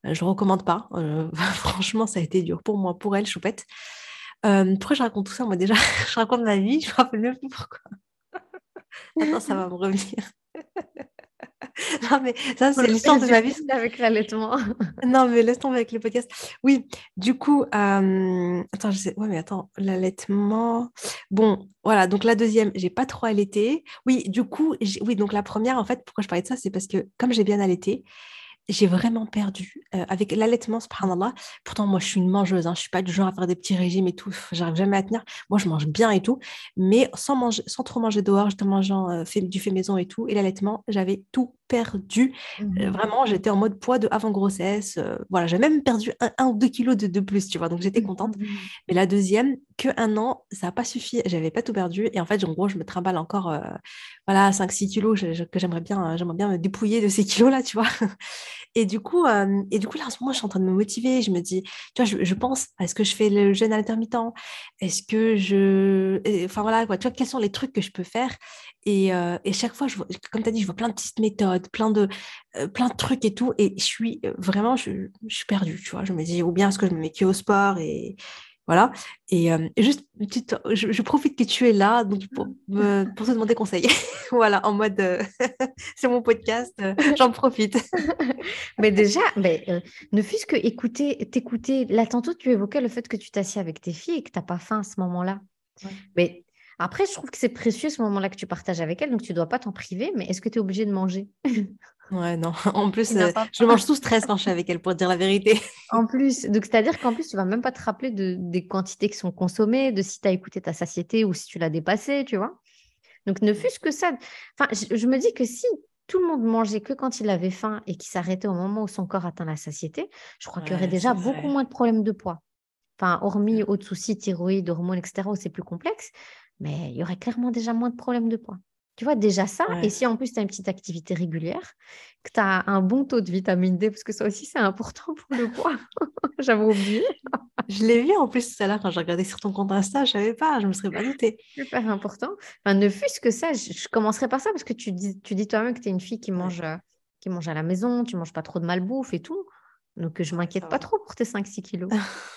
je ne recommande pas. franchement, ça a été dur pour moi, pour elle, choupette. pourquoi je raconte tout ça Moi, déjà, je raconte ma vie. Je me rappelle même plus pourquoi. Attends, ça va me revenir. non, mais ça, c'est l'histoire de ma vie. Avec l'allaitement. non, mais laisse tomber avec le podcast. Oui, du coup, euh... attends, je sais. Ouais, mais attends, l'allaitement. Bon, voilà, donc la deuxième, j'ai pas trop allaité. Oui, du coup, oui, donc la première, en fait, pourquoi je parlais de ça, c'est parce que comme j'ai bien allaité, j'ai vraiment perdu. Avec l'allaitement, subhanallah, pourtant, moi, je suis une mangeuse, hein, je suis pas du genre à faire des petits régimes et tout, j'arrive jamais à tenir. Moi, je mange bien et tout, mais sans, trop manger dehors, en mangeant du fait maison et tout. Et l'allaitement, j'avais tout perdu. Euh, mmh vraiment, j'étais en mode poids de avant grossesse. voilà, j'ai même perdu un, ou deux kilos de, de, plus, tu vois, donc j'étais contente. Mmh mais la deuxième, que un an, ça n'a pas suffi, j'avais pas tout perdu. Et en fait, en gros, je me trimballe encore voilà, 5-6 kilos que j'aimerais bien, j'aimerais bien me dépouiller de ces kilos-là, tu vois. Et du coup, euh, et du coup, là, en ce moment, je suis en train de me motiver. Je me dis, tu vois, je, pense, est-ce que je fais le jeûne intermittent? Est-ce que je. Enfin, voilà, quoi, tu vois, quels sont les trucs que je peux faire? Et, euh, et, chaque fois, je vois, comme tu as dit, je vois plein de petites méthodes, plein de, euh, plein de trucs et tout. Et je suis vraiment, je, je, suis perdue, tu vois. Je me dis, ou bien est-ce que je me mets au sport et, voilà. Et euh, juste, petite, je, profite que tu es là donc pour, pour te demander conseil. voilà, en mode, euh, c'est mon podcast, euh, j'en profite. mais déjà, mais, ne fût-ce que écouter, t'écouter. Là, tantôt, tu évoquais le fait que tu t'assieds avec tes filles et que tu n'as pas faim à ce moment-là. Mais après, je trouve que c'est précieux ce moment-là que tu partages avec elles, donc tu ne dois pas t'en priver, mais est-ce que tu es obligé de manger? Ouais, non. En plus, euh, je mange sous stress quand je suis avec elle, pour dire la vérité. En plus, donc c'est-à-dire qu'en plus, tu vas même pas te rappeler de, des quantités qui sont consommées, de si tu as écouté ta satiété ou si tu l'as dépassée, tu vois? Donc, ne fût-ce que ça. Enfin, je, me dis que si tout le monde mangeait que quand il avait faim et qu'il s'arrêtait au moment où son corps atteint la satiété, je crois qu'il y aurait déjà beaucoup moins de problèmes de poids. Enfin, hormis autres soucis, thyroïde, hormones, etc., où c'est plus complexe, mais il y aurait clairement déjà moins de problèmes de poids. Tu vois, déjà ça, et si en plus tu as une petite activité régulière, que tu as un bon taux de vitamine D, parce que ça aussi c'est important pour le poids, j'avais oublié. je l'ai vu en plus tout à l'heure quand j'ai regardé sur ton compte Insta, je ne savais pas, je ne me serais pas doutée. Super important. Enfin, ne fût-ce que ça, je, commencerai par ça, parce que tu dis, tu dis toi-même que tu es une fille qui mange, euh, qui mange à la maison, tu ne manges pas trop de malbouffe et tout. Donc, je m'inquiète pas trop pour tes 5-6 kilos.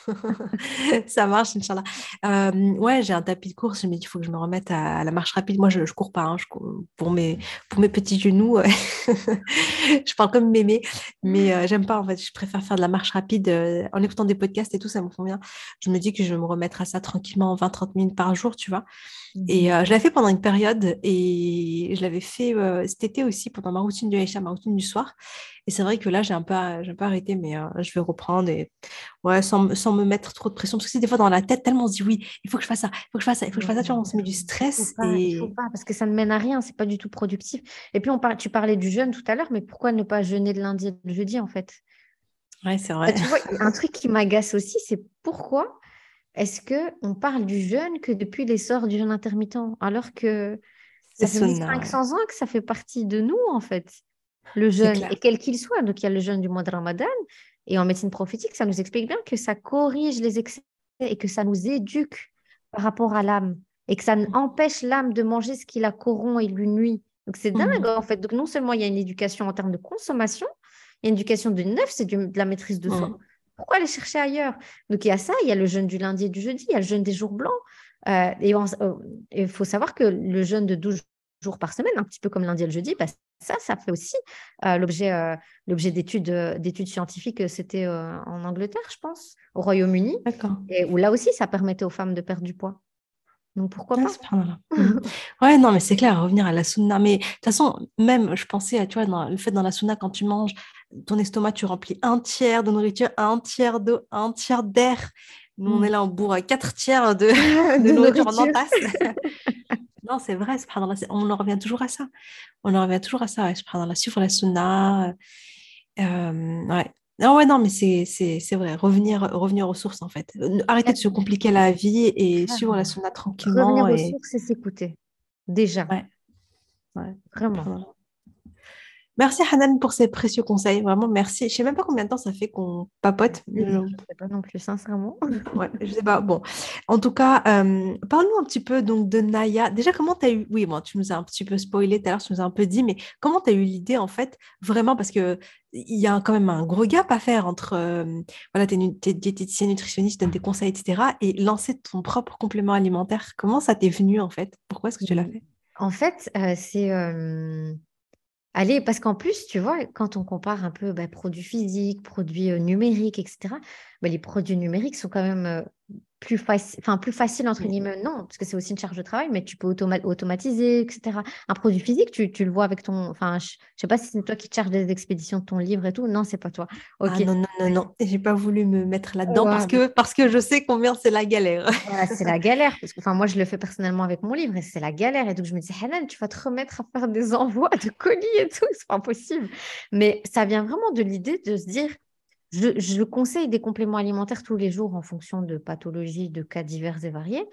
ça marche, Inch'Allah. Euh, ouais, j'ai un tapis de course. Je me dis, il faut que je me remette à, la marche rapide. Moi, je ne cours pas. Hein, pour, mes, pour mes petits genoux, je parle comme mémé. Mais euh, j'aime pas, en fait. Je préfère faire de la marche rapide. Euh, en écoutant des podcasts et tout, ça me convient. Je me dis que je vais me remettre à ça tranquillement 20-30 minutes par jour, tu vois. Et mmh. je l'ai fait pendant une période. Et je l'avais fait cet été aussi, pendant ma routine du Aïcha, ma routine du soir. Et c'est vrai que là, j'ai un, peu, peu arrêté, mais euh, je vais reprendre et ouais, sans, sans, me mettre trop de pression. Parce que c'est des fois dans la tête, tellement on se dit oui, il faut que je fasse ça, il faut que je fasse ça, il faut que je fasse ça. Tu vois, on se met du stress. Il et... faut pas, parce que ça ne mène à rien, c'est pas du tout productif. Et puis, on tu parlais du jeûne tout à l'heure, mais pourquoi ne pas jeûner le lundi et jeudi, en fait? Ouais, c'est vrai. tu vois, un truc qui m'agace aussi, c'est pourquoi est-ce qu'on parle du jeûne que depuis l'essor du jeûne intermittent, alors que ça fait 500 ans que ça fait partie de nous, en fait, le jeûne, et quel qu'il soit. Donc, il y a le jeûne du mois de Ramadan, et en médecine prophétique, ça nous explique bien que ça corrige les excès et que ça nous éduque par rapport à l'âme, et que ça empêche l'âme de manger ce qui la corrompt et lui nuit. Donc, c'est dingue, mmh. en fait. Donc, non seulement il y a une éducation en termes de consommation, il y a une éducation de neuf, c'est de la maîtrise de soi. Mmh. Pourquoi aller chercher ailleurs? Donc, il y a ça, il y a le jeûne du lundi et du jeudi, il y a le jeûne des jours blancs. Euh, et euh, il faut savoir que le jeûne de 12 jours par semaine, un petit peu comme lundi et le jeudi, bah, ça, ça fait aussi euh, l'objet l'objet d'études d'études scientifiques. C'était en Angleterre, je pense, au Royaume-Uni. Et où là aussi, ça permettait aux femmes de perdre du poids. Donc pourquoi ah, pas? Ouais, non, mais c'est clair, revenir à la sunna. Mais de toute façon, même, je pensais à, tu vois, dans, le fait dans la sunna, quand tu manges, ton estomac, tu remplis un tiers de nourriture, un tiers d'eau, un tiers d'air. Nous, on est mm. là, on bourre quatre tiers de, de, nourriture en entasse. non, c'est vrai, on en revient toujours à ça. On en revient toujours à ça, ouais, suivre la sunna. Euh, ouais. Non, ouais, non, mais c'est vrai, revenir, revenir aux sources en fait. Arrêter de se compliquer la vie et suivre la sunna tranquillement. Revenir aux sources et s'écouter, déjà. Ouais. ouais. Vraiment. Merci Hanan pour ces précieux conseils. Vraiment, merci. Je ne sais même pas combien de temps ça fait qu'on papote. Je ne sais pas non plus, sincèrement. ouais, je sais pas. Bon, en tout cas, euh, parle-nous un petit peu donc de Naya. Déjà, comment tu as eu. Oui, bon, tu nous as un petit peu spoilé tout à l'heure, tu nous as un peu dit, mais comment tu as eu l'idée en fait, vraiment, parce que il y a quand même un gros gap à faire entre, euh, voilà, tu es, diététicienne, nutritionniste, tu donnes des conseils, etc., et lancer ton propre complément alimentaire. Comment ça t'est venu en fait? Pourquoi est-ce que tu l'as fait? En fait, euh, c'est Allez, parce qu'en plus, tu vois, quand on compare un peu bah, produits physiques, produits numériques, etc., bah, les produits numériques sont quand même plus, plus facile, entre guillemets, non, parce que c'est aussi une charge de travail, mais tu peux automatiser, etc. Un produit physique, tu, tu le vois avec ton. Enfin, je ne sais pas si c'est toi qui te charges des expéditions de ton livre et tout. Non, c'est pas toi. Ah non, non, non, non. J'ai pas voulu me mettre là-dedans parce, que, parce que je sais combien c'est la galère. c'est la galère. Parce que, enfin, moi, je le fais personnellement avec mon livre et c'est la galère. Et donc, je me dis, Hanan, tu vas te remettre à faire des envois de colis et tout. C'est pas possible. Mais ça vient vraiment de l'idée de se dire, je, conseille des compléments alimentaires tous les jours en fonction de pathologies, de cas divers et variés.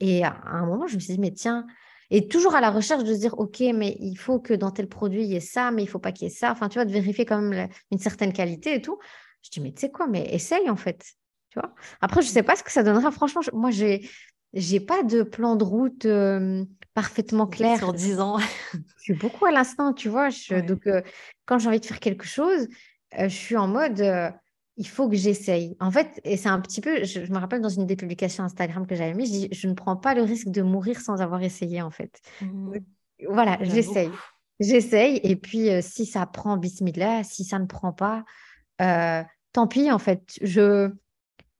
Et à un moment, je me suis dit, mais tiens, et toujours à la recherche de se dire, OK, mais il faut que dans tel produit, il y ait ça, mais il ne faut pas qu'il y ait ça. Enfin, tu vois, de vérifier quand même une certaine qualité et tout. Je dis, mais tu sais quoi, mais essaye en fait. Tu vois Après, je ne sais pas ce que ça donnera. Franchement, moi, j'ai j'ai pas de plan de route euh, parfaitement clair. Sur 10 ans. je suis beaucoup à l'instant, tu vois. Donc, euh, quand j'ai envie de faire quelque chose, je suis en mode, euh, il faut que j'essaye. En fait, et c'est un petit peu, je, me rappelle dans une des publications Instagram que j'avais mis, je dis, je ne prends pas le risque de mourir sans avoir essayé, en fait. Mmh. Voilà, j'essaye. J'essaye, et puis euh, si ça prend, bismillah, si ça ne prend pas, tant pis, en fait. Je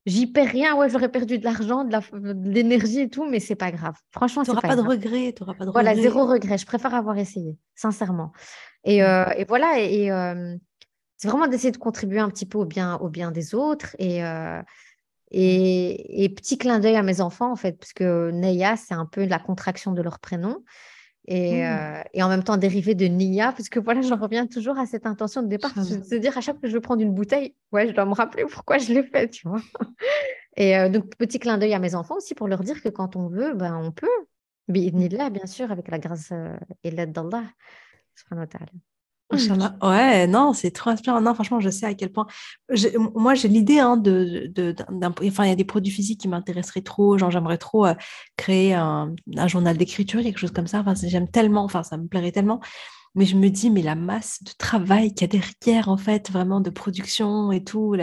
j'y perds rien. Ouais, j'aurais perdu de l'argent, de l'énergie et tout, mais c'est pas grave. Franchement, tu n'auras pas, de regret. pas de voilà, zéro regret. Je préfère avoir essayé, sincèrement. Et, mmh. et voilà. Et, c'est vraiment d'essayer de contribuer un petit peu au bien, au bien des autres et, euh, et, petit clin d'œil à mes enfants en fait, parce que Neya, c'est un peu la contraction de leur prénom. Et, mmh. euh, et, en même temps dérivé de Nia, parce que voilà, j'en reviens toujours à cette intention de départ, de se dire à chaque fois que je veux prendre une bouteille, ouais, je dois me rappeler pourquoi je l'ai fait, tu vois. Et euh, donc, petit clin d'œil à mes enfants aussi pour leur dire que quand on veut, ben, on peut. Mmh. là, bien sûr, avec la grâce et l'aide d'Allah. Ouais, non, c'est trop inspirant. Non, franchement, je sais à quel point. Moi, j'ai l'idée hein, de, de, Enfin, il y a des produits physiques qui m'intéresseraient trop. Genre, j'aimerais trop euh, créer un, un journal d'écriture, quelque chose comme ça. Enfin, j'aime tellement, enfin, ça me plairait tellement. Mais je me dis, mais la masse de travail qu'il y a derrière, en fait, vraiment de production et tout,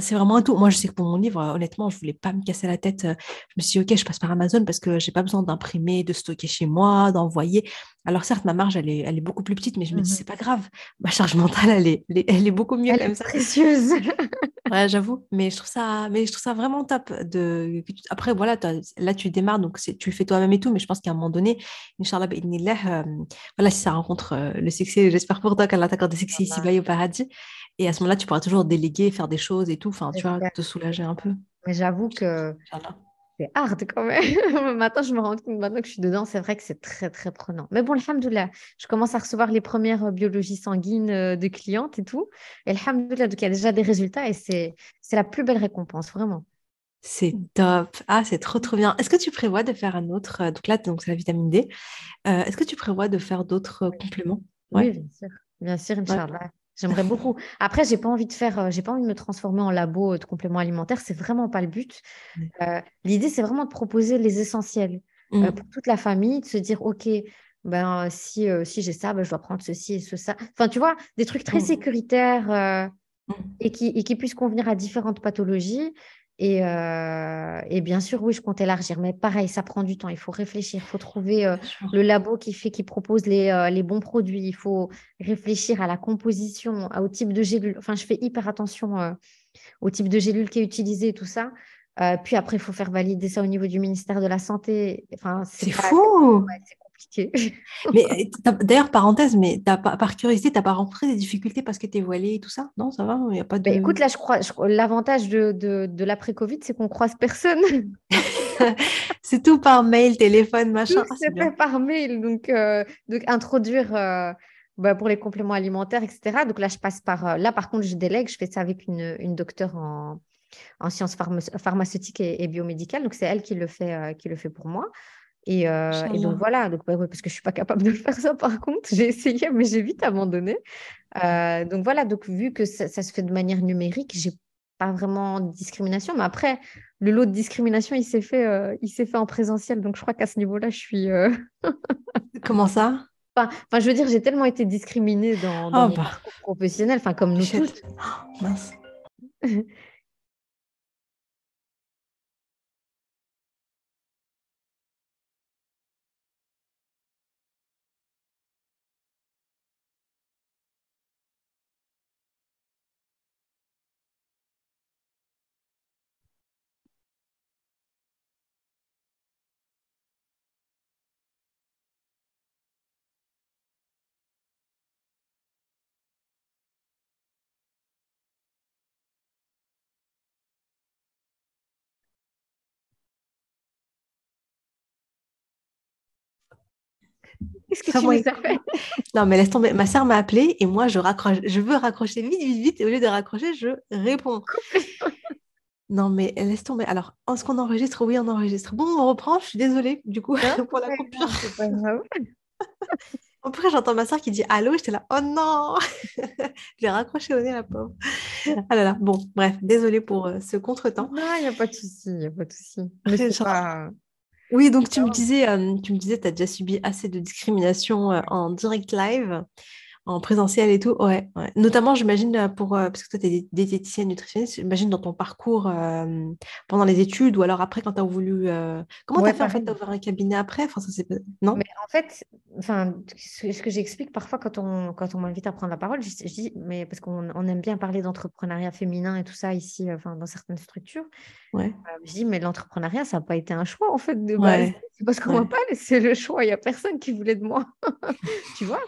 c'est vraiment un tout. Moi, je sais que pour mon livre, honnêtement, je voulais pas me casser la tête. Je me suis dit, OK, je passe par Amazon parce que j'ai pas besoin d'imprimer, de stocker chez moi, d'envoyer. Alors, certes, ma marge, elle est, elle est beaucoup plus petite, mais je me dis, mmh c'est pas grave. Ma charge mentale, elle est, elle est, beaucoup mieux elle est précieuse. ouais, j'avoue. Mais je trouve ça, mais je trouve ça vraiment top. De... Après, voilà, là, tu démarres, donc tu le fais toi-même et tout, mais je pense qu'à un moment donné, Inch'Allah, euh, voilà, si ça rencontre euh, le succès, j'espère pour toi qu'Allah t'accorde des succès ici-bas au paradis. Et à ce moment-là, tu pourras toujours déléguer, faire des choses et tout, enfin, tu vois, te soulager un peu. Mais j'avoue que c'est hard quand même. maintenant, je me rends compte, maintenant que je suis dedans, c'est vrai que c'est très, très prenant. Mais bon, alhamdoulilah, je commence à recevoir les premières euh, biologies sanguines euh, de clientes et tout. Et alhamdoulilah, donc il y a déjà des résultats et c'est la plus belle récompense, vraiment. C'est top. Ah, c'est trop, trop bien. Est-ce que tu prévois de faire un autre euh, Donc là, donc c'est la vitamine D. Est-ce que tu prévois de faire d'autres compléments? Oui, bien sûr. Bien sûr, Inch'Allah. J'aimerais beaucoup. Après, j'ai pas envie de faire, euh, j'ai pas envie de me transformer en labo de compléments alimentaires. C'est vraiment pas le but. Euh, l'idée, c'est vraiment de proposer les essentiels euh, mmh. pour toute la famille, de se dire, ok, ben si si j'ai ça, ben, je dois prendre ceci et ce ça. Enfin, tu vois, des trucs très mmh. sécuritaires mmh. et qui et qui puissent convenir à différentes pathologies euh, et, bien sûr, oui, je compte élargir. Mais pareil, ça prend du temps. Il faut réfléchir. Il faut trouver euh, le labo qui fait, qui propose les, euh, les, bons produits. Il faut réfléchir à la composition, au type de gélule. Enfin, je fais hyper attention au type de gélule qui est utilisé et tout ça. puis après, il faut faire valider ça au niveau du ministère de la Santé. Enfin, c'est fou. Mais d'ailleurs, parenthèse, mais par curiosité, tu n'as pas rencontré des difficultés parce que tu es voilée et tout ça? Non, ça va Il y a pas bah, de... écoute, là, je crois, l'avantage de, de, de l'après-Covid, c'est qu'on croise personne. c'est tout par mail, téléphone, machin. Ah, c'est fait par mail. Donc, euh, donc introduire euh, bah, pour les compléments alimentaires, etc. Donc là, je passe par. Euh, là, par contre, je délègue. Je fais ça avec une, une docteure en, en sciences pharmaceutiques et, et biomédicales. Donc, c'est elle qui le fait, qui le fait pour moi. Et, euh, donc voilà, donc, parce que je ne suis pas capable de le faire ça par contre, j'ai essayé mais j'ai vite abandonné. Euh, donc voilà, donc vu que ça, se fait de manière numérique, j'ai pas vraiment de discrimination, mais après le lot de discrimination il s'est fait, euh, il s'est fait en présentiel, donc je crois qu'à ce niveau-là je suis. Comment ça? Enfin, enfin, je veux dire, j'ai tellement été discriminée dans, dans oh, bah. professionnel, enfin comme nous tous. Oh, mince. Qu'est-ce que tu faire Non, mais laisse tomber. Ma soeur m'a appelé et moi, je raccroche. Je veux raccrocher vite, vite, vite. Et au lieu de raccrocher, je réponds. non, mais laisse tomber. Alors, est-ce qu'on enregistre Oui, on enregistre. Bon, on reprend. Je suis désolée, du coup, pour la coupure. C'est pas grave. Après, j'entends ma soeur qui dit allô. J'étais là, oh non Je l'ai raccroché au nez, la pauvre. Ah là là. Bon, bref, désolée pour euh, ce contretemps. Non, il n'y a pas de souci. Il n'y a pas de souci. Mais pas... Oui, donc tu me disais, tu me disais, tu as déjà subi assez de discrimination en direct live en présentiel et tout, ouais. Notamment, j'imagine, euh, pour, euh, parce que toi, tu es diététicienne nutritionniste, j'imagine dans ton parcours euh, pendant les études ou alors après quand tu as voulu. Comment tu as fait en fait d'avoir un cabinet après? Enfin, ça, Non? Mais En fait, enfin, ce que j'explique parfois quand on, quand on m'invite à prendre la parole, je, dis, mais parce qu'on on aime bien parler d'entrepreneuriat féminin et tout ça ici, enfin, dans certaines structures. Ouais. je dis, mais l'entrepreneuriat, ça n'a pas été un choix en fait de base. C'est parce qu'on ne va pas laisser le choix. Il n'y a personne qui voulait de moi. tu vois?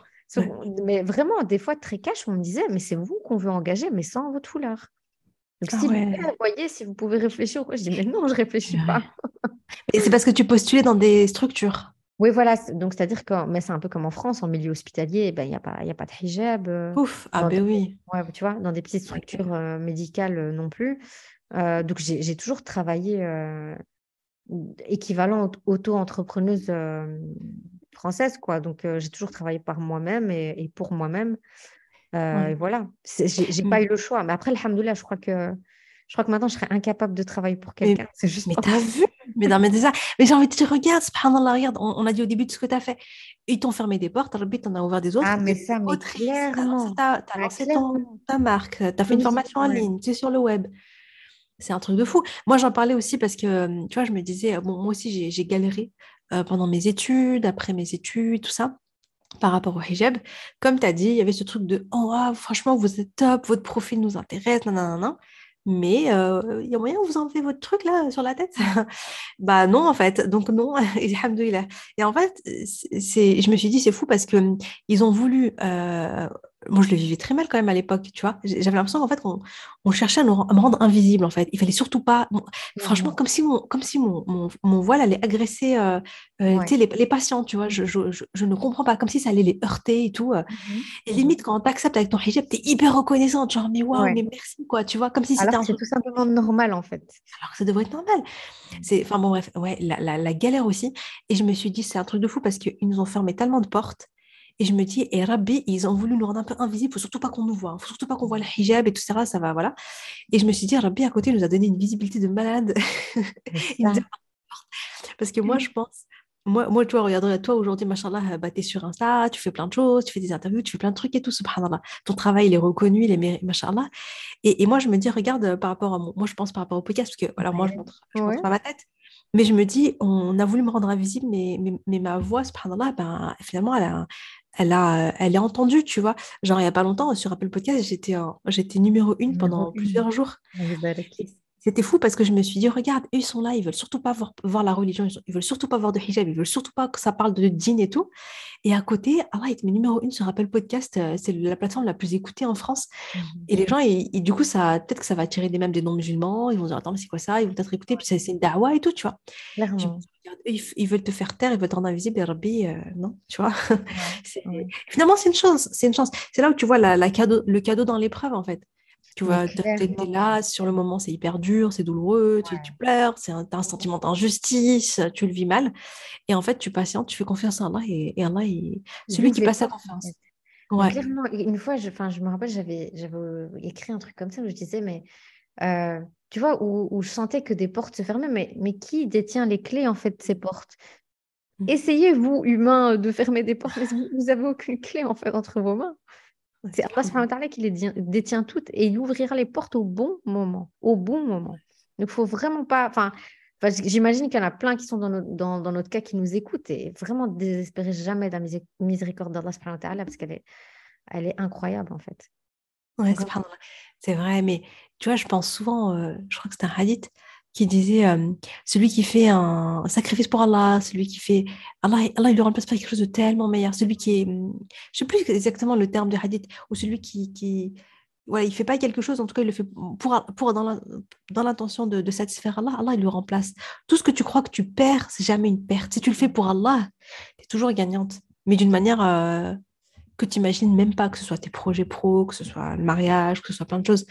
Mais vraiment, des fois, très cash, on me disait, mais c'est vous qu'on veut engager, mais sans votre foulard. Donc, ah si vous voyez, si vous pouvez réfléchir, je dis, mais non, je réfléchis pas. Et c'est parce que tu postulais dans des structures. Oui, voilà. Donc, c'est-à-dire que mais c'est un peu comme en France, en milieu hospitalier, ben, il n'y a, pas, y a pas de hijab. Euh, Ouf, ah ben oui. Ouais, tu vois, dans des petites structures euh, médicales euh, non plus. donc, j'ai toujours travaillé équivalent auto-entrepreneuse française, quoi. Donc, euh, j'ai toujours travaillé par moi-même et, pour moi-même. Euh, et voilà, j'ai pas eu le choix. Mais après, alhamdoulilah, je crois que je crois que maintenant, je serais incapable de travailler pour quelqu'un. C'est juste. Mais t'as vu? Mais non, mais ça. Mais j'ai envie de te dire, regarde, subhanallah, regarde, on, on, a dit au début de ce que tu as fait. Ils t'ont fermé des portes, tu t'en as ouvert des autres. Ah, mais ça, mais clairement. Tu as, lancé ta marque, tu as fait une formation en ligne, tu es sur le web. C'est un truc de fou. Moi, j'en parlais aussi parce que, tu vois, je me disais, bon, moi aussi, j'ai galéré pendant mes études, après mes études, tout ça, par rapport au hijab. Comme tu as dit, il y avait ce truc de Oh, franchement, vous êtes top, votre profil nous intéresse, nanana. Mais il y a moyen que vous enlevez votre truc là sur la tête? Bah non, en fait. Donc non, Et en fait, je me suis dit, c'est fou parce qu'ils ont voulu moi, je le vivais très mal quand même à l'époque, tu vois. J'avais l'impression qu'en fait, on, on cherchait à, me rendre invisible, en fait. Il fallait surtout pas. franchement, comme si, mon, comme si mon, mon, voile allait agresser euh, euh, les, les, patients, tu vois. Je, je, je, ne comprends pas, comme si ça allait les heurter et tout. Euh. Mmh et mmh limite, quand on t'accepte avec ton hijab, tu es hyper reconnaissante, genre, mais waouh, mais merci, quoi, tu vois, comme si c'était un C'est tout simplement normal, en fait. Alors que ça devrait être normal. Mmh. C'est, enfin, bon, bref, ouais, la, la, la galère aussi. Et je me suis dit, c'est un truc de fou parce qu'ils nous ont fermé tellement de portes et je me dis, et Rabbi, ils ont voulu nous rendre un peu invisibles, il faut surtout pas qu'on nous voit, il faut surtout pas qu'on voit le hijab et tout ça, ça va, voilà. Et je me suis dit, Rabbi, à côté, nous a donné une visibilité de malade. Parce que moi, je pense, moi, moi, tu vois, regarde, toi aujourd'hui, machallah, bah, tu es sur Insta, tu fais plein de choses, tu fais des interviews, tu fais plein de trucs et tout, subhanallah. Ton travail, il est reconnu, il est mérité, machallah. Et, et moi, je me dis, regarde, par rapport à mon, moi, je pense par rapport au podcast, parce que, voilà, moi, je montre, je montre pas ma tête. Mais je me dis, on a voulu me rendre invisible, mais, mais, mais ma voix, subhanallah, ben, finalement, elle a, elle, a, elle est entendue, tu vois. Genre, il n'y a pas longtemps, sur Apple Podcast, j'étais, j'étais numéro une pendant plusieurs jours. C'était fou parce que je me suis dit, regarde, ils sont là, ils veulent surtout pas voir, voir la religion, ils veulent surtout pas voir de hijab, ils veulent surtout pas que ça parle de djinn et tout. Et à côté, Allah est numéro une sur Apple Podcast, euh, c'est la plateforme la plus écoutée en France. Mmh et les gens, et, du coup, ça, peut-être que ça va attirer des, même des non-musulmans, ils vont dire, attends, mais c'est quoi ça? Ils vont peut-être écouter, puis c'est une dawa et tout, tu vois. Ils, veulent te faire taire, ils veulent te rendre invisible, et Rabbi, euh, non, tu vois. Finalement, c'est une chance, c'est une chance. C'est là où tu vois la, cadeau, le cadeau dans l'épreuve, en fait. Tu vois, tu es, là, sur le moment, c'est hyper dur, c'est douloureux, tu, pleures, c'est un, un sentiment d'injustice, tu le vis mal. Et en fait, tu patientes, tu fais confiance en Allah et, et Allah, il... celui qui passe à confiance. Ouais. Clairement, une fois, je, je me rappelle, j'avais écrit un truc comme ça où je disais, mais euh, tu vois, où, où, je sentais que des portes se fermaient, mais, mais qui détient les clés en fait de ces portes? Mmh. Essayez, vous, humains, de fermer des portes, mais vous n'avez aucune clé en fait entre vos mains. C'est Allah qui les détient toutes et il ouvrira les portes au bon moment. Au bon moment. Donc, il faut vraiment pas. Enfin, j'imagine qu'il y en a plein qui sont dans, dans, dans, notre cas qui nous écoutent et vraiment désespérer jamais de la miséricorde d'Allah parce qu'elle est, elle est incroyable en fait. Ouais, c'est vrai, mais tu vois, je pense souvent, euh, je crois que c'est un hadith, qui disait celui qui fait un sacrifice pour Allah, celui qui fait Allah, Allah il lui remplace par quelque chose de tellement meilleur, celui qui est, je sais plus exactement le terme du hadith, ou celui qui, qui voilà, il fait pas quelque chose, en tout cas il le fait pour, pour dans l'intention de, de, satisfaire Allah, Allah il le remplace. Tout ce que tu crois que tu perds, c'est jamais une perte. Si tu le fais pour Allah, tu es toujours gagnante, mais d'une manière euh, que tu imagines même pas, que ce soit tes projets pro, que ce soit le mariage, que ce soit plein de choses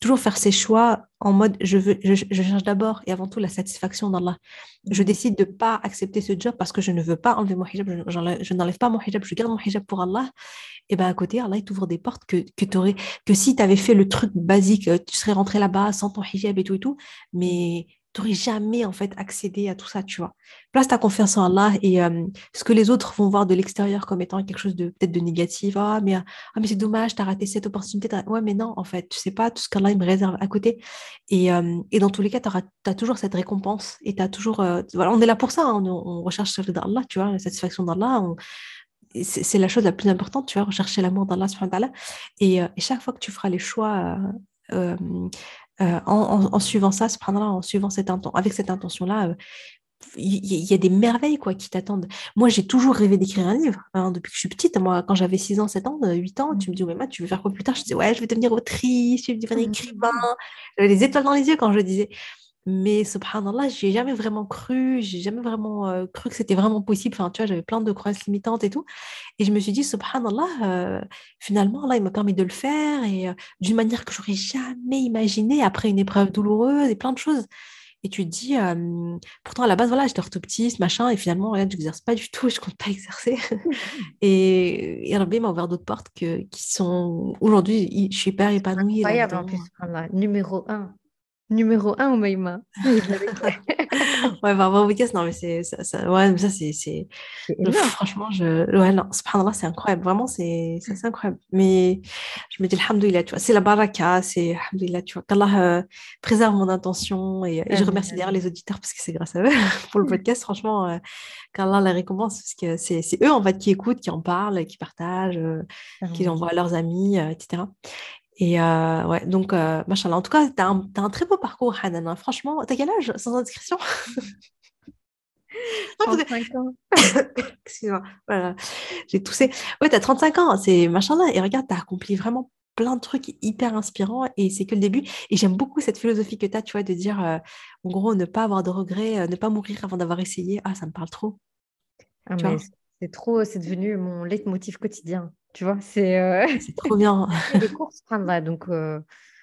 toujours faire ses choix en mode je, veux, je, cherche d'abord et avant tout la satisfaction d'Allah. Je mhm. décide de pas accepter ce job parce que je ne veux pas enlever mon hijab, je, n'enlève pas mon hijab, je garde mon hijab pour Allah. Et bien à côté, Allah t'ouvre des portes que, que, que si tu avais fait le truc basique, tu serais rentré là-bas sans ton hijab et tout et tout. Mais n'aurais jamais en fait accédé à tout ça, tu vois. Place ta confiance en Allah et euh, ce que les autres vont voir de l'extérieur comme étant quelque chose de peut-être de négatif. Ah, mais, ah, mais c'est dommage, tu as raté cette opportunité. Ouais, mais non, en fait, tu sais pas tout ce qu'Allah me réserve à côté. Et, euh, et dans tous les cas, tu as toujours cette récompense et tu toujours. Euh, voilà, on est là pour ça, hein, on, recherche d'Allah, tu vois, la satisfaction d'Allah. C'est la chose la plus importante, tu vois, rechercher l'amour d'Allah. Et, et chaque fois que tu feras les choix en, suivant ça, en suivant cette avec cette intention-là, il y, a des merveilles quoi qui t'attendent. Moi, j'ai toujours rêvé d'écrire un livre hein, depuis que je suis petite. Moi, quand j'avais 6 ans, 7 ans, 8 ans, tu me dis, mais tu veux faire quoi plus tard? Je disais, ouais, je vais devenir autrice, je vais devenir mmh. écrivain. J'avais les étoiles dans les yeux quand je disais. Mais subhanallah, j'ai jamais vraiment cru, j'ai jamais vraiment euh, cru que c'était vraiment possible. Enfin, tu vois, j'avais plein de croyances limitantes et tout. Et je me suis dit, subhanallah, euh, finalement, Allah, il m'a permis de le faire et euh, d'une manière que j'aurais jamais imaginée après une épreuve douloureuse et plein de choses. Et tu te dis, pourtant à la base, voilà, j'étais orthoptiste, machin, et finalement, je n'exerce pas du tout, je compte pas exercer. et, et m'a ouvert d'autres portes que, qui sont, aujourd'hui, je suis hyper épanouie. Incroyable en plus, numéro un numéro un au Maïma. ouais, bah, podcast, non, mais c'est ça, ça, ouais, ça, c'est, c'est, franchement, je, ouais, non, subhanallah, c'est incroyable, vraiment, c'est, c'est incroyable. Mais je me dis, alhamdoulilah, tu vois, c'est la baraka, c'est, alhamdoulilah, tu vois, qu'Allah euh, préserve mon intention et, je remercie d'ailleurs les auditeurs parce que c'est grâce à eux pour le podcast, franchement, euh, qu'Allah la récompense parce que c'est, c'est eux, en fait, qui écoutent, qui en parlent, qui partagent, euh, qui envoient à leurs amis, euh, etc. Et euh, ouais, donc, euh, machallah. En tout cas, tu as, un très beau parcours, Hanan. Hein. Franchement, t'as quel âge, sans indiscrétion? 35 ans. Excuse-moi, voilà, j'ai toussé. Ouais, t'as 35 ans, c'est machin là, et regarde, t'as accompli vraiment plein de trucs hyper inspirants et c'est que le début. Et j'aime beaucoup cette philosophie que tu as, tu vois, de dire, euh, en gros, ne pas avoir de regrets, euh, ne pas mourir avant d'avoir essayé. Ah, ça me parle trop. Ah, c'est trop, c'est devenu mon leitmotiv quotidien. Tu vois, c'est euh, c'est trop bien. les courses, donc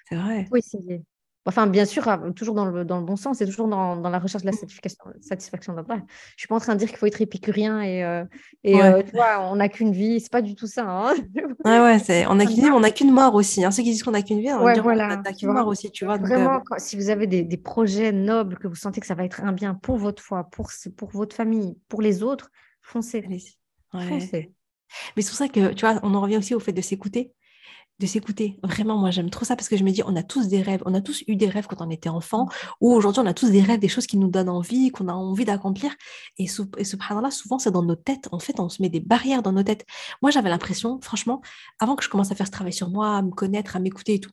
c'est vrai. Faut essayer. Enfin, bien sûr, toujours dans le, dans le bon sens, c'est toujours dans, dans, la recherche de la satisfaction, satisfaction. Je ne suis pas en train de dire qu'il faut être épicurien et, euh, et euh, tu vois, on n'a qu'une vie. C'est pas du tout ça. Hein ouais, ouais, c'est, on n'a qu'une vie, on n'a qu'une mort aussi. Hein. Ceux qui disent qu'on n'a qu'une vie, on ouais, voilà, n'a qu'une mort aussi, tu vois. Vraiment, euh, si vous avez des, des, projets nobles, que vous sentez que ça va être un bien pour votre foi, pour, pour votre famille, pour les autres, foncez. Foncez. Mais c'est pour ça que, tu vois, on en revient aussi au fait de s'écouter de s'écouter. Vraiment, moi, j'aime trop ça parce que je me dis, on a tous des rêves. On a tous eu des rêves quand on était enfant, mmh. ou aujourd'hui, on a tous des rêves, des choses qui nous donnent envie, qu'on a envie d'accomplir. Et, sous, et subhanallah, souvent, c'est dans nos têtes. En fait, on se met des barrières dans nos têtes. Moi, j'avais l'impression, franchement, avant que je commence à faire ce travail sur moi, à me connaître, à m'écouter et tout,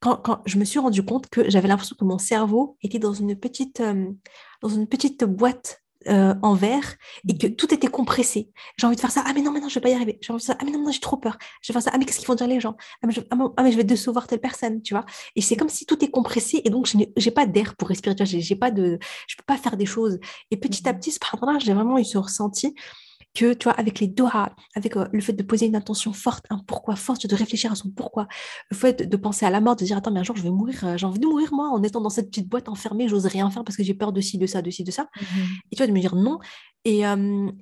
quand, quand, je me suis rendu compte que j'avais l'impression que mon cerveau était dans une petite, euh, dans une petite boîte euh, en verre et que mhm. tout était compressé. J'ai envie de faire ça. Ah, mais non, mais non, je vais pas y arriver. J'ai envie de faire ça. Ah, mais non, non, j'ai trop peur. Je vais faire ça. Ah, mais qu'est-ce qu'ils vont dire les gens? Ah mais, je, ah, ah, mais je vais décevoir telle personne, tu vois. Et c'est comme si tout est compressé et donc je n'ai pas d'air pour respirer. J'ai pas de, je peux pas faire des choses. Et petit à mhm. petit, ce pardon-là, j'ai vraiment eu ce ressenti que, tu vois, avec les doigts, avec euh, le fait de poser une intention forte, un pourquoi fort, de réfléchir à son pourquoi, le fait de, penser à la mort, de dire, attends, mais un jour, je vais mourir, euh, j'ai envie de mourir, moi, en étant dans cette petite boîte enfermée, j'ose rien faire parce que j'ai peur de ci, de ça, de ci, de ça. Mmh et tu vois, de me dire non. Et,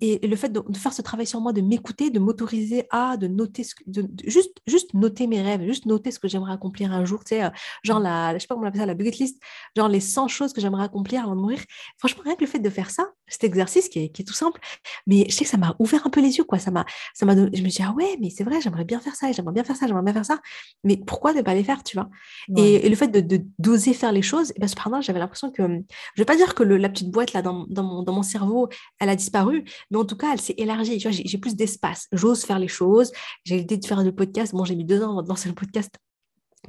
et, le fait de, faire ce travail sur moi, de m'écouter, de m'autoriser à, de noter, ce, de, juste, juste noter mes rêves, juste noter ce que j'aimerais accomplir un jour, tu sais, genre la, je sais pas comment on appelle ça, la bucket list, genre les 100 choses que j'aimerais accomplir avant de mourir. Franchement, rien que le fait de faire ça, cet exercice qui est, qui est tout simple, mais je sais que ça m'a ouvert un peu les yeux, quoi. Ça m'a, ça m'a, je me dis, ah ouais, mais c'est vrai, j'aimerais bien faire ça, j'aimerais bien faire ça, j'aimerais bien faire ça, mais pourquoi ne pas les faire, tu vois? Et, le fait de, d'oser faire les choses, et ben, cependant, j'avais l'impression que, je vais pas dire que le, la petite boîte là dans, dans, mon, dans mon cerveau, elle a disparu, mais en tout cas, elle s'est élargie. Tu vois, j'ai plus d'espace. J'ose faire les choses. J'ai l'idée de faire le podcast. Bon, j'ai mis deux ans lancer le podcast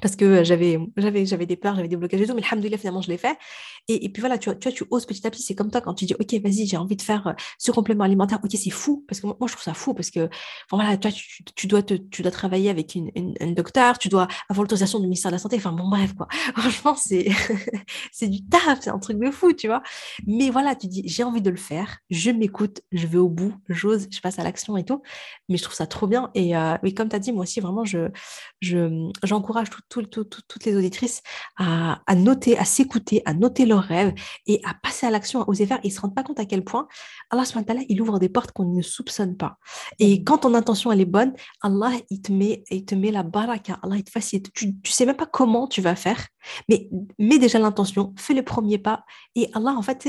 parce que j'avais j'avais j'avais des peurs, j'avais des blocages et tout, mais alhamdoulilah, finalement, je l'ai fait. Et, puis voilà, tu tu oses petit à petit. C'est comme toi quand tu dis, OK, vas-y, j'ai envie de faire euh, ce complément alimentaire. OK, c'est fou, parce que moi, je trouve ça fou, parce que, voilà, tu, tu, dois tu dois travailler avec une, une, docteur, tu dois avoir l'autorisation du ministère de la Santé. Enfin, bon, bref, quoi. Franchement, c'est c'est du taf, c'est un truc de fou, tu vois. Mais voilà, tu dis, j'ai envie de le faire, je m'écoute, je vais au bout, j'ose, je passe à l'action et tout. Mais je trouve ça trop bien. Et, euh, comme tu as dit, moi aussi, vraiment, je j'encourage tout toutes les auditrices à, noter, à s'écouter, à noter leurs rêves et à passer à l'action, à oser faire. Ils ne se rendent pas compte à quel point Allah il ouvre des portes qu'on ne soupçonne pas. Et quand ton intention elle est bonne, Allah il te met, il te met la baraka, Allah il te facilite. Tu ne sais même pas comment tu vas faire, mais mets déjà l'intention, fais le premier pas et Allah en fait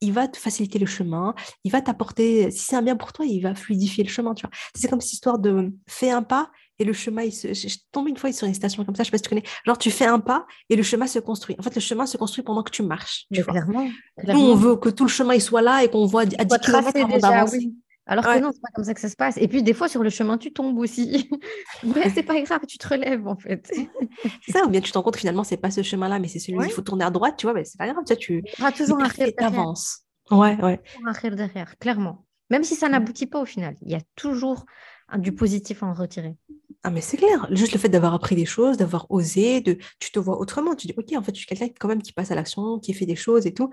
il va te faciliter le chemin, il va t'apporter, si c'est un bien pour toi, il va fluidifier le chemin. Tu vois. C'est comme cette histoire de fais un pas et le chemin, il se... je tombe une fois sur une station comme ça, je sais pas si tu connais. Genre, tu fais un pas et le chemin se construit. En fait, le chemin se construit pendant que tu marches. Tu clairement, Nous, on veut que tout le chemin il soit là et qu'on voit à 10 km avant d'avancer. Alors que non, c'est pas comme ça que ça se passe. Et puis des fois sur le chemin, tu tombes aussi. Mais c'est pas grave, tu te relèves en fait. c'est ça, ou bien tu te rends compte finalement c'est pas ce chemin-là, mais c'est celui où il faut tourner à droite, tu vois, mais c'est pas grave, tu, tu toujours un avances. Ouais, ouais. Un derrière, clairement. Même si ça n'aboutit pas au final, il y a toujours du positif à en retirer. Ah, mais c'est clair. Juste le fait d'avoir appris des choses, d'avoir osé, de, tu te vois autrement. Tu dis, OK, en fait, je suis quelqu'un quand même qui passe à l'action, qui fait des choses et tout.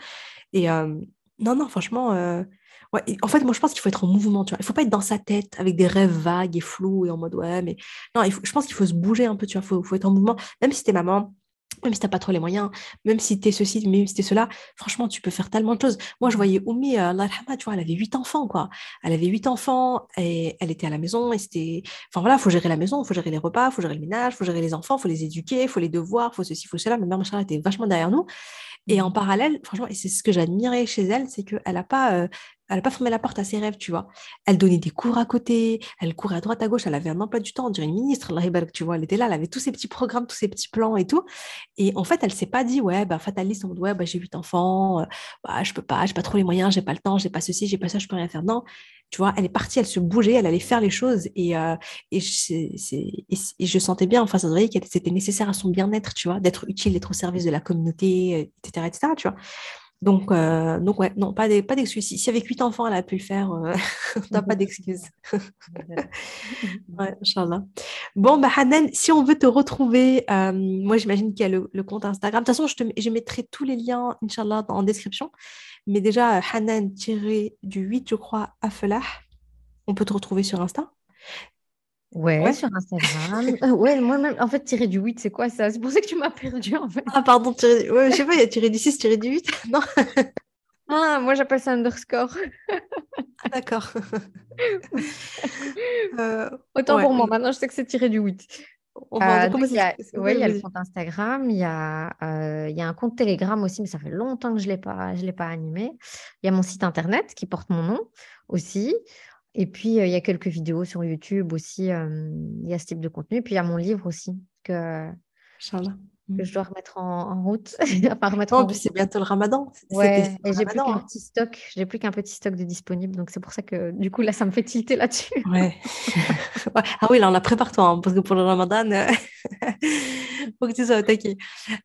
Et euh, non, non, franchement, euh, ouais, en fait, moi, je pense qu'il faut être en mouvement. Tu vois. Il ne faut pas être dans sa tête avec des rêves vagues et flous et en mode, ouais, mais non, il faut, je pense qu'il faut se bouger un peu. Tu vois. Il faut, faut, être en mouvement. Même si t'es maman, même si tu n'as pas trop les moyens, même si tu es ceci, même si tu es cela, franchement, tu peux faire tellement de choses. Moi, je voyais Oumi, euh, tu vois, elle avait huit enfants, quoi. Elle avait huit enfants et elle était à la maison et c'était. Enfin voilà, il faut gérer la maison, il faut gérer les repas, il faut gérer le ménage, il faut gérer les enfants, il faut les éduquer, il faut les devoirs, il faut ceci, il faut cela. Ma mère, machin, était vachement derrière nous. Et en parallèle, franchement, et c'est ce que j'admirais chez elle, c'est qu'elle n'a pas, euh, elle pas fermé la porte à ses rêves, tu vois. Elle donnait des cours à côté, elle courait à droite, à gauche, elle avait un emploi du temps, on dirait une ministre, tu vois, elle était là, elle avait tous ses petits programmes, tous ses petits plans et tout. Et en fait, elle s'est pas dit, ouais, bah, fataliste, ouais, bah, j'ai huit enfants, euh, bah, je peux pas, j'ai pas trop les moyens, j'ai pas le temps, j'ai pas ceci, j'ai pas ça, je peux rien faire. Non, tu vois, elle est partie, elle se bougeait, elle allait faire les choses et, euh, je sentais bien, enfin, ça se voyait que c'était nécessaire à son bien-être, tu vois, d'être utile, d'être au service de la communauté, etc., etc., tu vois. Donc, euh, donc ouais, non, pas d'excuses. si, avec huit enfants, elle a pu le faire, euh, n'a pas d'excuses. ouais, Inch'Allah. Bon, bah, Hanan, si on veut te retrouver, euh, moi, j'imagine qu'il y a le, compte Instagram. De toute façon, je, te, je mettrai tous les liens, Inch'Allah, en description. Mais déjà, Hanan-du 8, je crois, Afelah, on peut te retrouver sur Insta. Ouais, sur Instagram. Euh, ouais, moi-même, en fait, tirer du 8, c'est quoi ça? C'est pour ça que tu m'as perdu, en fait. Ah, pardon, tirer... ouais, je sais pas, il y a tiré du 6, tiré du 8 Non Ah, moi, j'appelle ça underscore. ah, d'accord. euh, Autant pour moi, maintenant, je sais que c'est tiré du 8. Euh, il y a, ouais, y a le compte Instagram, il y, a, euh, y a un compte Telegram aussi, mais ça fait longtemps que je ne l'ai pas, je l'ai pas animé. Il y a mon site internet qui porte mon nom aussi. Et puis, il y a quelques vidéos sur YouTube aussi. il y a ce type de contenu. Et puis, il y a mon livre aussi que, que mmh. je dois remettre en, route. enfin, remettre en c'est bientôt le ramadan. Ouais, et j'ai plus qu'un hein. petit stock. J'ai plus qu'un petit stock de disponible. Donc, c'est pour ça que, du coup, là, ça me fait tilter là-dessus. ouais. Ah oui, là, on a prépare-toi. Hein, parce que pour le ramadan, il faut que tu sois attaqué.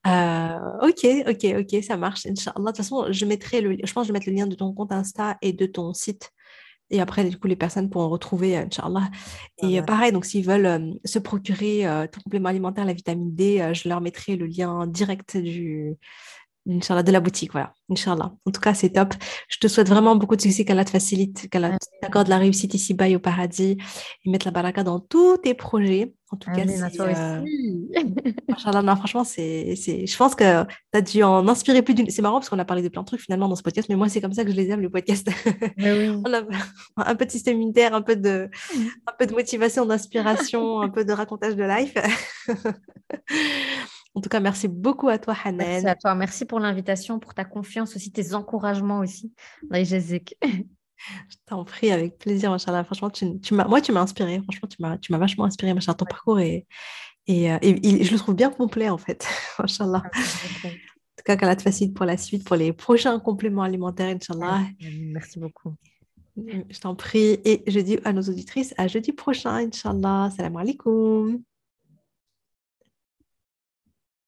Euh, ok, ok, ok, ça marche. Inch'Allah. De toute façon, je mettrai le, je pense que je vais mettre le lien de ton compte Insta et de ton site et après, du coup, les personnes pourront retrouver, euh, Inch'Allah. Et euh, pareil, donc s'ils veulent euh, se procurer tout complément alimentaire, la vitamine D, je leur mettrai le lien direct du, Inch'Allah, de la boutique, voilà. Inch'Allah. En tout cas, c'est top. Je te souhaite vraiment beaucoup de succès, qu'Allah te facilite, qu'Allah t'accorde la réussite ici-bas et au paradis et mettre la baraka dans tous tes projets. En tout cas, c'est, euh... non, franchement, c'est, c'est, je pense que tu as dû en inspirer plus d'une. C'est marrant parce qu'on a parlé de plein de trucs finalement dans ce podcast, mais moi, c'est comme ça que je les aime. Oui. On a un peu de système immunitaire, un peu de, un peu de motivation, d'inspiration, un peu de racontage de life. En tout cas, merci beaucoup à toi, Hanan. Merci à toi. Merci pour l'invitation, pour ta confiance aussi, tes encouragements aussi Je t'en prie, avec plaisir, Machallah. Franchement, tu, tu moi, tu m'as inspiré. Franchement, tu m'as, tu m'as vachement inspiré, Machallah. Ton parcours et, et, euh, et, je le trouve bien complet, en fait. Machallah. En tout cas, qu'Allah te facilite pour la suite, pour les prochains compléments alimentaires, Inch'Allah. Merci beaucoup. Je t'en prie. Et je dis à nos auditrices à jeudi prochain, Inch'Allah. Salam alaikum.